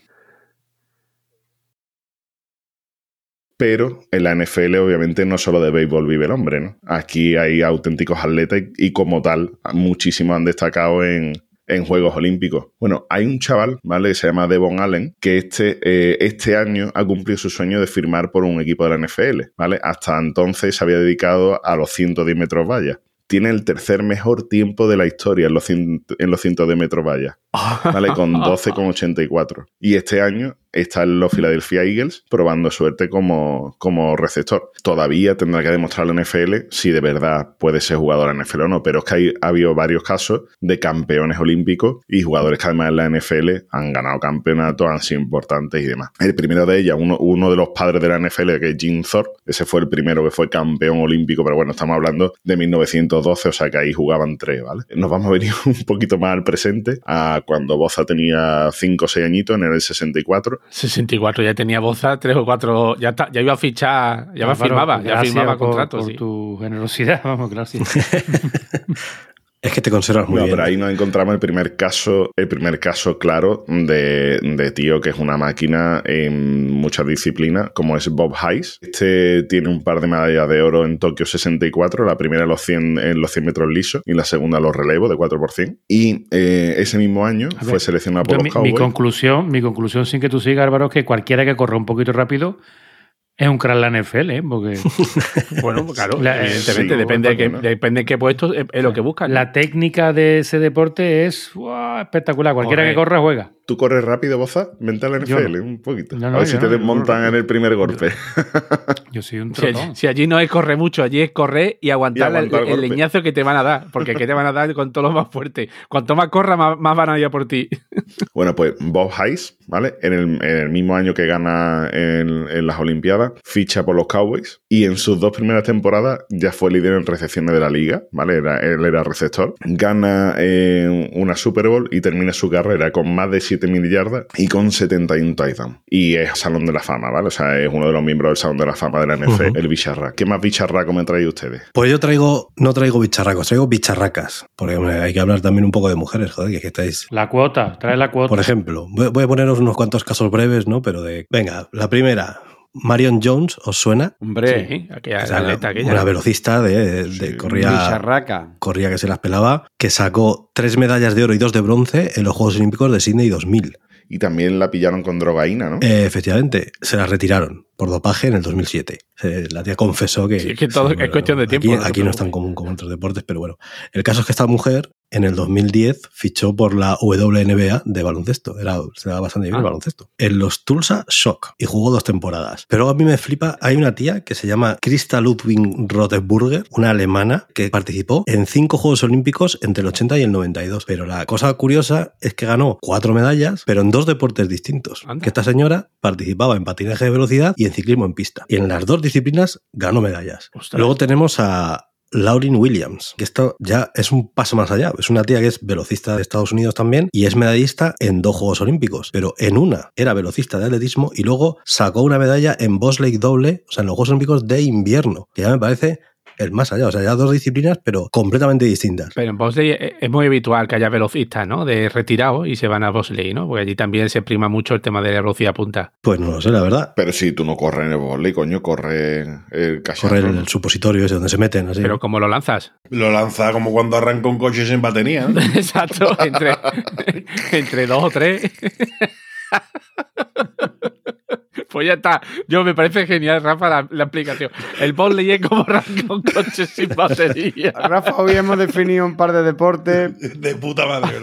Pero en la NFL, obviamente, no solo de béisbol vive el hombre, ¿no? Aquí hay auténticos atletas y, y como tal, muchísimos han destacado en, en Juegos Olímpicos. Bueno, hay un chaval, ¿vale? Que se llama Devon Allen, que este, eh, este año ha cumplido su sueño de firmar por un equipo de la NFL, ¿vale? Hasta entonces se había dedicado a los 110 metros vallas tiene el tercer mejor tiempo de la historia en los, en los cientos de metros vallas, ¿vale? Con 12,84. Y este año está en los Philadelphia Eagles probando suerte como, como receptor. Todavía tendrá que demostrar la NFL si de verdad puede ser jugador en NFL o no, pero es que ha habido varios casos de campeones olímpicos y jugadores que además en la NFL han ganado campeonatos, han sido importantes y demás. El primero de ellas, uno, uno de los padres de la NFL, que es Jim Thorpe, ese fue el primero que fue campeón olímpico, pero bueno, estamos hablando de 1912, o sea que ahí jugaban tres, ¿vale? Nos vamos a venir un poquito más al presente, a cuando Boza tenía 5 o 6 añitos, en el 64, 64 ya tenía Boza, 3 o 4, ya, ya iba a fichar, ya me firmaba, ya firmaba contratos. Por tu generosidad, vamos, gracias. Es que te conservas muy no, bien. pero ahí nos encontramos el primer caso, el primer caso claro de, de, tío que es una máquina en muchas disciplinas, como es Bob Hayes. Este tiene un par de medallas de oro en Tokio 64, la primera en los 100, en los 100 metros lisos y la segunda en los relevos de 4%. Y eh, ese mismo año ver, fue seleccionado por los mi, Cowboys. Mi conclusión, mi conclusión, sin que tú sigas, Álvaro, es que cualquiera que corra un poquito rápido es un crack la NFL, ¿eh? Porque. bueno, claro, la, evidentemente, sí, depende, de qué, no. depende de qué puesto es, es lo que buscan. La técnica de ese deporte es wow, espectacular. Cualquiera Corre. que corra juega. ¿Tú corres rápido, Boza? Vente a la NFL no. un poquito. No, a ver si te desmontan en el primer golpe. Yo soy un si, si, allí no es correr mucho, allí es correr y aguantar, y aguantar el, el, leñazo que te van a dar. Porque que te van a dar con todo lo más fuerte. Cuanto más corra, más, más van a ir a por ti. Bueno, pues Bob Hayes, ¿vale? En el, en el mismo año que gana en, en, las Olimpiadas, ficha por los Cowboys y en sus dos primeras temporadas ya fue líder en recepciones de la liga, ¿vale? Era, él era receptor. Gana eh, una Super Bowl y termina su carrera con más de 7.000 yardas y con 71 touchdowns. Y es Salón de la Fama, ¿vale? O sea, es uno de los miembros del Salón de la Fama de la NFL, uh -huh. el bicharra. ¿Qué más bicharraco me trae ustedes? Pues yo traigo, no traigo bicharracos, traigo bicharracas. Porque hay que hablar también un poco de mujeres, joder, que, que estáis... La cuota, trae la cuota. Por ejemplo, voy a poneros unos cuantos casos breves, ¿no? Pero de... Venga, la primera, Marion Jones, ¿os suena? Hombre, sí, aquella, o sea, atleta, aquella. Una velocista de, de, de Sí, corría, bicharraca. corría que se las pelaba, que sacó tres medallas de oro y dos de bronce en los Juegos Olímpicos de Sydney 2000. Y también la pillaron con drogaína, ¿no? Eh, efectivamente, se la retiraron por dopaje en el 2007. Eh, la tía confesó que... Sí, es que todo es cuestión de tiempo. Aquí, aquí no es tan común como en otros deportes, pero bueno. El caso es que esta mujer en el 2010 fichó por la WNBA de baloncesto. Era, se daba bastante bien Ah. el baloncesto. En los Tulsa Shock y jugó dos temporadas. Pero a mí me flipa, hay una tía que se llama Krista Ludwig Rotenburger, una alemana que participó en cinco Juegos Olímpicos entre el 80 y el 92. Pero la cosa curiosa es que ganó cuatro medallas, pero en dos deportes distintos. Anda. Que esta señora participaba en patinaje de velocidad y en ciclismo en pista. Y en las dos disciplinas ganó medallas. Ostras. Luego tenemos a Lauren Williams, que esto ya es un paso más allá. Es una tía que es velocista de Estados Unidos también y es medallista en dos Juegos Olímpicos, pero en una era velocista de atletismo y luego sacó una medalla en bobsleigh doble, o sea, en los Juegos Olímpicos de invierno, que ya me parece el más allá. O sea, ya dos disciplinas, pero completamente distintas. Pero en bobsleigh es- es muy habitual que haya velocistas, ¿no? De retirado y se van a bobsleigh, ¿no? Porque allí también se prima mucho el tema de la velocidad punta. Pues no lo sé, la verdad. Pero si tú no corres en el volley, coño, corre el cacharro. Correr ¿no? el supositorio ese donde se meten, así. Pero ¿cómo lo lanzas? Lo lanza como cuando arranca un coche sin batería. ¿no? Exacto, entre, entre dos o tres. Pues ya está. Yo me parece genial, Rafa, la, la explicación. El bobsleigh es como arrancar un coche sin batería. Rafa, hoy hemos definido un par de deportes. De puta madre,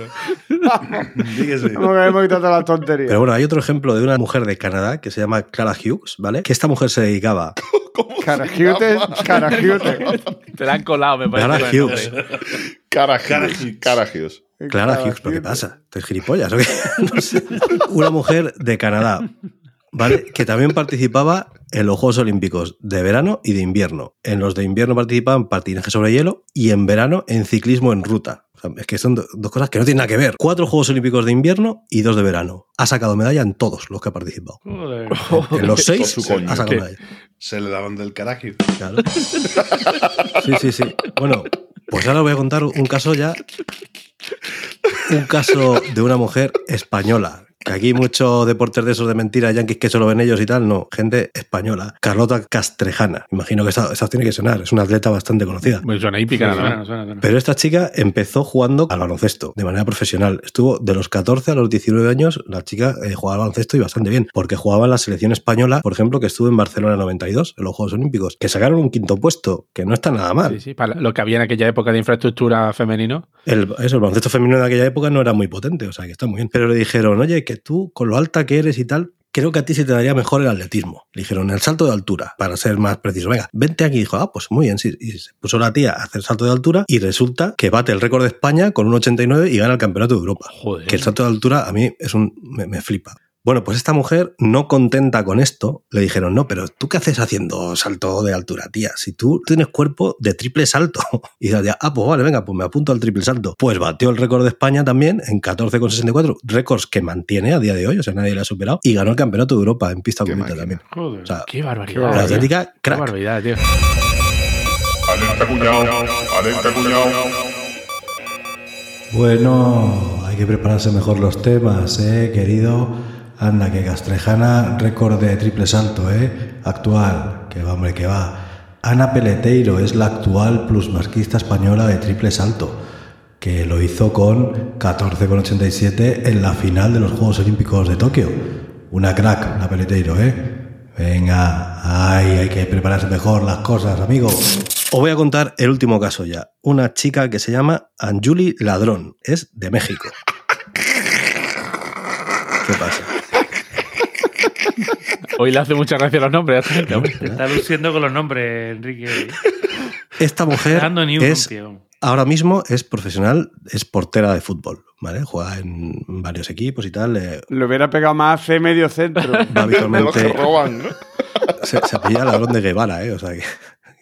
¿no? Dígase. Como que hemos quitado las tonterías. Pero bueno, hay otro ejemplo de una mujer de Canadá que se llama Clara Hughes, ¿vale? Que esta mujer se dedicaba Carajute, carajute. Te la han colado, me parece. Clara bueno. Hughes. Caragios. Caragios. Clara Hughes, ¿pero qué pasa? ¿Estáis gilipollas o qué? No sé. Una mujer de Canadá, ¿vale? Que también participaba en los Juegos Olímpicos de verano y de invierno. En los de invierno participaba en patinaje sobre hielo y en verano en ciclismo en ruta. O sea, es que son do- dos cosas que no tienen nada que ver. Cuatro Juegos Olímpicos de invierno y dos de verano. Ha sacado medalla en todos los que ha participado. Joder. En los seis su coño. ha sacado medalla. Se le daban del carajo. Claro. Sí, sí, sí. Bueno, pues ahora voy a contar un caso ya. Un caso de una mujer española Que aquí muchos deportes de esos de mentira, yanquis que solo ven ellos y tal, no, gente española. Carlota Castrejana, imagino que esa, esa tiene que sonar, es una atleta bastante conocida. Pues suena hípica, Sí, nada suena, más. suena, suena. Pero esta chica empezó jugando al baloncesto de manera profesional. Estuvo de los 14 a los 19 años, la chica eh, jugaba al baloncesto y bastante bien, porque jugaba en la selección española, por ejemplo, que estuvo en Barcelona 92, en los Juegos Olímpicos, que sacaron un quinto puesto, que no está nada mal. Sí, sí, para lo que había en aquella época de infraestructura femenino. El, eso, el baloncesto femenino de aquella época no era muy potente, o sea que está muy bien. Pero le dijeron, oye, que tú, con lo alta que eres y tal, creo que a ti se te daría mejor el atletismo. Le dijeron, el salto de altura, para ser más preciso. Venga, vente aquí. Y dijo, ah, pues muy bien, sí. Y se puso la tía a hacer salto de altura y resulta que bate el récord de España con un 89 y gana el campeonato de Europa. Joder. Que el salto de altura a mí es un. me, me flipa. Bueno, pues esta mujer, no contenta con esto, le dijeron, no, pero ¿tú qué haces haciendo salto de altura, tía? Si tú tienes cuerpo de triple salto. Y decía, ah, pues vale, venga, pues me apunto al triple salto. Pues batió el récord de España también en 14,64, récords que mantiene a día de hoy, o sea, nadie le ha superado, y ganó el campeonato de Europa en pista máquina. también. Joder. O sea, Qué barbaridad. la atlética, Qué crack. barbaridad, tío. Alerta cuñado, alerta cuñado. Bueno, hay que prepararse mejor los temas, ¿eh, querido? Anda, que Castrejana, récord de triple salto, ¿eh? Actual, que va, hombre, que va. Ana Peleteiro es la actual plusmarquista española de triple salto, que lo hizo con 14,87 en la final de los Juegos Olímpicos de Tokio. Una crack, la Peleteiro, ¿eh? Venga, ay, hay que prepararse mejor las cosas, amigo. Os voy a contar el último caso ya. Una chica que se llama Anjuli Ladrón. Es de México. ¿Qué pasa? Hoy le hace mucha gracia los nombres. Te está luciendo con los nombres, Enrique. Esta mujer es, ahora mismo es profesional, es portera de fútbol, ¿vale? Juega en varios equipos y tal. eh, Le hubiera pegado más C medio centro. va De los que habitualmente... roban, ¿no? Se, se apellida Ladrón de Guevara, ¿eh? O sea que...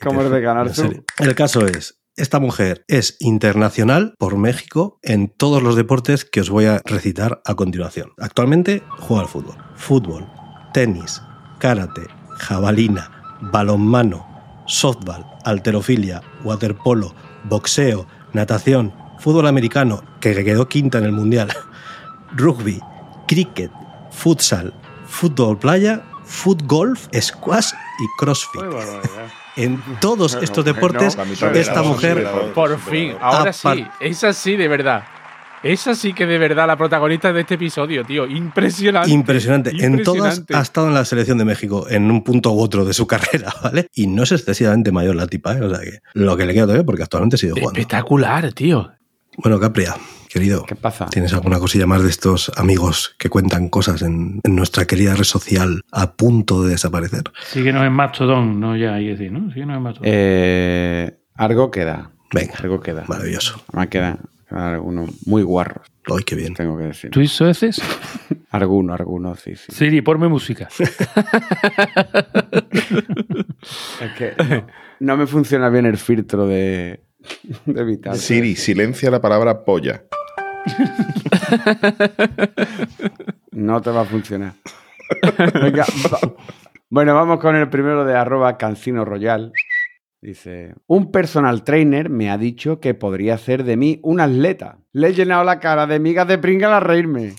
Como es de ganar tú. El caso es, esta mujer es internacional por México en todos los deportes que os voy a recitar a continuación. Actualmente juega al fútbol. Fútbol, tenis, karate, jabalina, balonmano, softball, alterofilia, waterpolo, boxeo, natación, fútbol americano, que quedó quinta en el mundial, rugby, cricket, futsal, fútbol playa, foot golf, squash y crossfit. En todos estos deportes, esta mujer. Por fin, ahora sí. Apar- Esa sí, de verdad. Esa sí que de verdad la protagonista de este episodio, tío. Impresionante. Impresionante. En todas ha estado en la selección de México en un punto u otro de su carrera, ¿vale? Y no es excesivamente mayor la tipa, ¿eh? O sea que lo que le queda todavía porque actualmente sigue jugando. Espectacular, tío. Bueno, Capria, querido, ¿Qué pasa? ¿tienes alguna cosilla más de estos amigos que cuentan cosas en, en nuestra querida red social a punto de desaparecer? Síguenos en Mastodon, no ya hay que decir, ¿no? Síguenos en Mastodon. Eh, algo queda. Venga, Algo queda. maravilloso. Quedan, quedan algunos muy guarros, Ay, qué bien. tengo que decir. ¿Tú eso haces? Algunos, algunos, sí, sí. Siri, ponme música. Es que no, no me funciona bien el filtro de, de evitar. Siri, silencia la palabra polla. No te va a funcionar. Venga, va- Bueno, vamos con el primero de arroba Cancino Royal. Dice, un personal trainer me ha dicho que podría hacer de mí un atleta. Le he llenado la cara de migas de pringa a reírme.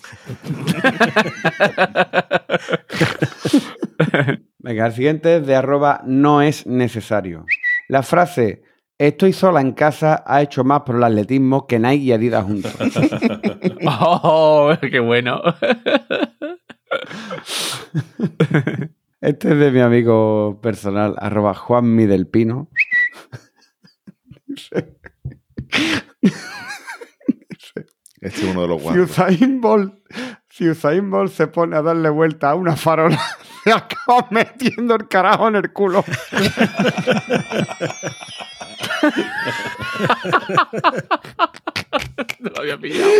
Venga, el siguiente es de arroba no es necesario. La frase estoy sola en casa ha hecho más por el atletismo que Nike y Adidas juntos. ¡Oh, qué bueno! Este es de mi amigo personal, arroba Juanmi del Pino. Este es uno de los Si guapos. Usain Bolt, si Usain Bolt se pone a darle vuelta a una farola, se acaba metiendo el carajo en el culo. No lo había pillado.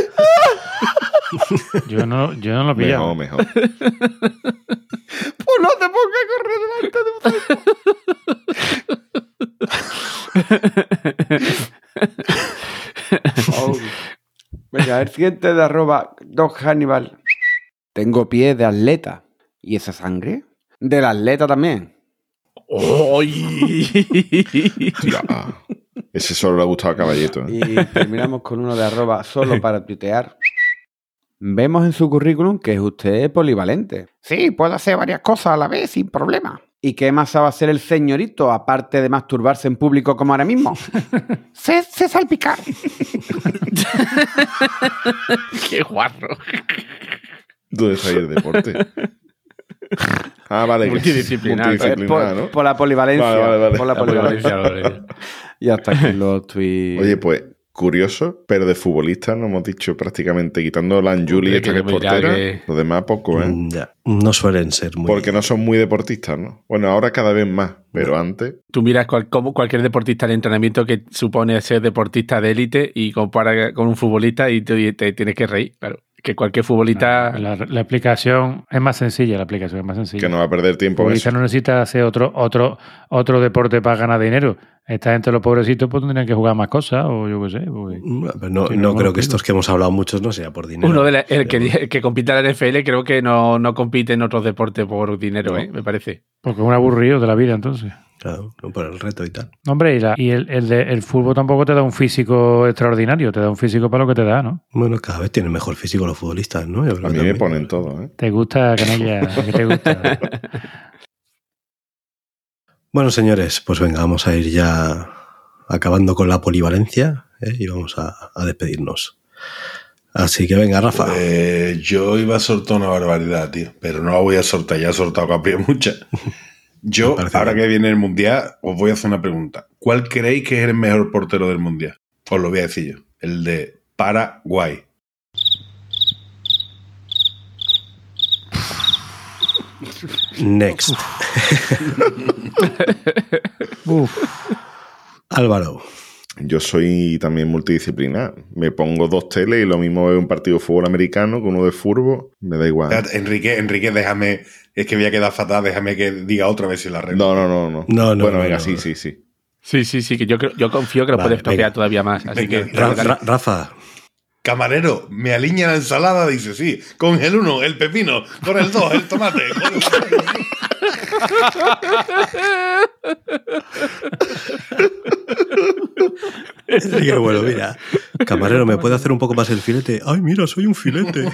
Yo no, yo no lo he pillado. Mejor, mejor. No te pongas a correr delante de. Oh. Venga, el siguiente de arroba Doc Hannibal. Tengo pie de atleta. ¿Y esa sangre? Del atleta también. ¡Ay! Ese solo le ha gustado a Caballeto. ¿eh? Y terminamos con uno de arroba solo para tuitear. Vemos en su currículum que es usted polivalente. Sí, puedo hacer varias cosas a la vez sin problema. ¿Y qué más sabe hacer el señorito, aparte de masturbarse en público como ahora mismo? sé, sé salpicar. Qué guarro. ¿Dónde está ahí el deporte? Ah, vale. Multidisciplinar. multidisciplinar, por, ¿no? por la polivalencia. Vale, vale, vale. Por la polivalencia. y hasta aquí los tweets. Oye, pues curioso, pero de futbolista no hemos dicho prácticamente, quitando la Anjuli, esta que es portera, que- los demás poco, ¿eh? Mm, Ya, no suelen ser muy... Porque no son muy deportistas, ¿no? Bueno, ahora cada vez más, pero antes... Tú miras cual- como cualquier deportista de entrenamiento que supone ser deportista de élite y compara con un futbolista y te, te tienes que reír, claro. Que cualquier futbolista... La, la explicación es más sencilla, la aplicación es más sencilla. Que no va a perder tiempo en futbolista eso. no necesita hacer otro, otro, otro deporte para ganar dinero. Esta gente, los pobrecitos, pues tendrían que jugar más cosas, o yo qué sé. porque- Mm, pero No, no no, creo no, que estos que hemos hablado muchos no sea por dinero. Uno de la- el, que, el que compite en la NFL creo que no, no compite en otros deportes por dinero, No. ¿eh? me parece. Porque es un aburrido de la vida, entonces. Claro, no por el reto y tal. Hombre, y, la- y el, el, de- el fútbol tampoco te da un físico extraordinario, te da un físico para lo que te da, ¿no? Bueno, cada vez tienen mejor físico los futbolistas, ¿no? Yo creo A mí que me ponen todo, ¿eh? Te gusta, canalla, ¿qué te gusta? Bueno, señores, pues venga, vamos a ir ya acabando con la polivalencia ¿eh? y vamos a, a despedirnos. Así que venga, Rafa. Eh, yo iba a soltar una barbaridad, tío, pero no la voy a soltar, ya he soltado capri mucha. Yo, ahora bien. que viene el Mundial, os voy a hacer una pregunta. ¿Cuál creéis que es el mejor portero del Mundial? Os lo voy a decir yo. El de Paraguay. Next. Álvaro. Yo soy también multidisciplinar. Me pongo dos teles y lo mismo veo un partido de fútbol americano con uno de fútbol. Me da igual. Enrique, Enrique, déjame. Es que voy a quedar fatal, déjame que diga otra vez si la arreglo. No, no, no, no. No, no, bueno, no, venga, no. sí, sí, sí. Sí, sí, sí, que yo, creo- yo confío que lo Vale, puedes toquear todavía más. Así Venga, que. Ra- dale, dale. Ra- Rafa. Camarero, me alinea la ensalada, dice sí. Con el uno, el pepino. Con el dos, el tomate. Con el- Qué bueno, mira. Camarero, ¿me puede hacer un poco más el filete? Ay, mira, soy un filete.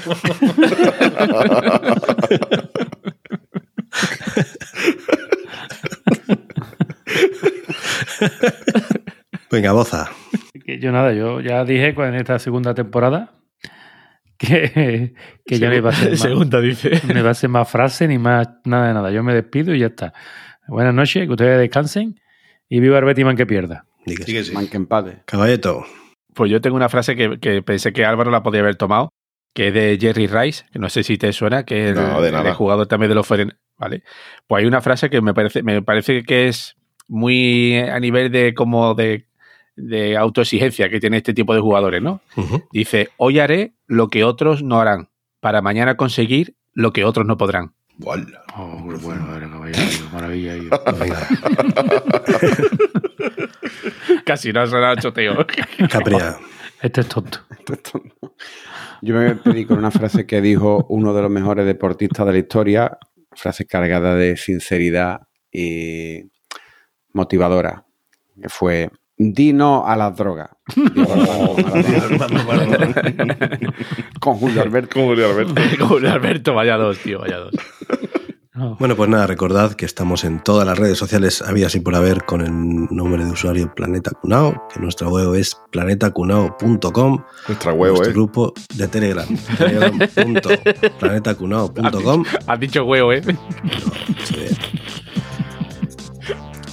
Venga, boza. Que yo nada, yo ya dije en esta segunda temporada que, que ya no iba a ser más, Segunda, dice. no iba a ser más frase ni más nada de nada. Yo me despido y ya está. Buenas noches, que ustedes descansen y viva el Bettyman que pierda. Di que Sí sí. que sí. Man que empate. Caballeto. Pues yo tengo una frase que, que pensé que Álvaro la podía haber tomado, que es de Jerry Rice, que no sé si te suena, que es el, No, de nada. el jugador también de los Foreign, ¿vale? Pues hay una frase que me parece, me parece que es muy a nivel de como de, de autoexigencia que tiene este tipo de jugadores, ¿no? Dice, hoy haré lo que otros no harán, para mañana conseguir lo que otros no podrán. Guala. Oh, bueno, maravilla. yo. Venga, Casi no ha sonado choteo. Capria. Este es tonto. Yo me pedí con una frase que dijo uno de los mejores deportistas de la historia, frase cargada de sinceridad y motivadora, que fue di no a las drogas. Maradona. Con Julio Alberto. Como Julio Alberto. Como Alberto, vaya dos, tío, vaya dos. No. Bueno, pues nada, recordad que estamos en todas las redes sociales habidas y por haber con el nombre de usuario Planeta Cunao, que nuestra web es planetacunao.com, Nuestra huevo, nuestro ¿eh? grupo de Telegram, telegram.planetacunao.com, Has dicho huevo, ¿eh?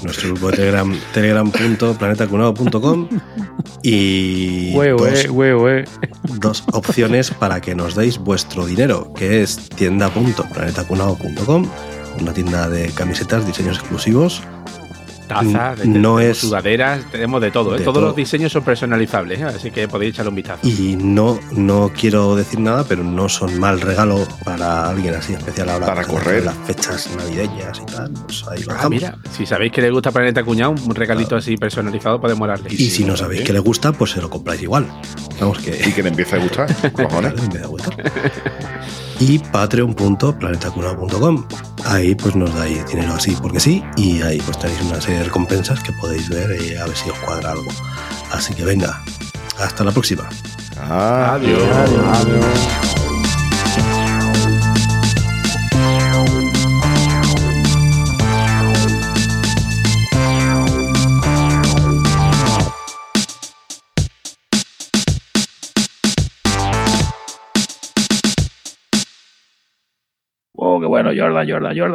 Nuestro grupo de Telegram, telegram.planetacunao.com y Huevo, dos, eh, eh. dos opciones para que nos deis vuestro dinero, que es tienda.planetacunao.com, una tienda de camisetas, diseños exclusivos, Tazas, no tenemos es- sudaderas, tenemos de todo. ¿eh? de Todos todo. los diseños son personalizables, ¿eh? así que podéis echarle un vistazo. Y no, no quiero decir nada, pero no son mal regalo para alguien así especial ahora. Para correr. Las fechas navideñas y tal. Pues ahí Ah, mira, si sabéis que le gusta Planeta Cuñado, un regalito así personalizado podemos darle. Y si no sabéis que le gusta, pues se lo compráis igual. Vamos que. Y que le empiece a gustar. Cojones. Claro, me da vuelta. Y patreon.planetacunao.com. Ahí pues nos dais dinero así porque sí. Y ahí pues tenéis una serie de recompensas que podéis ver y a ver si os cuadra algo. Así que venga, hasta la próxima. Adiós. Adiós. Adiós. Bueno, Jordan, Jordan, Jordan.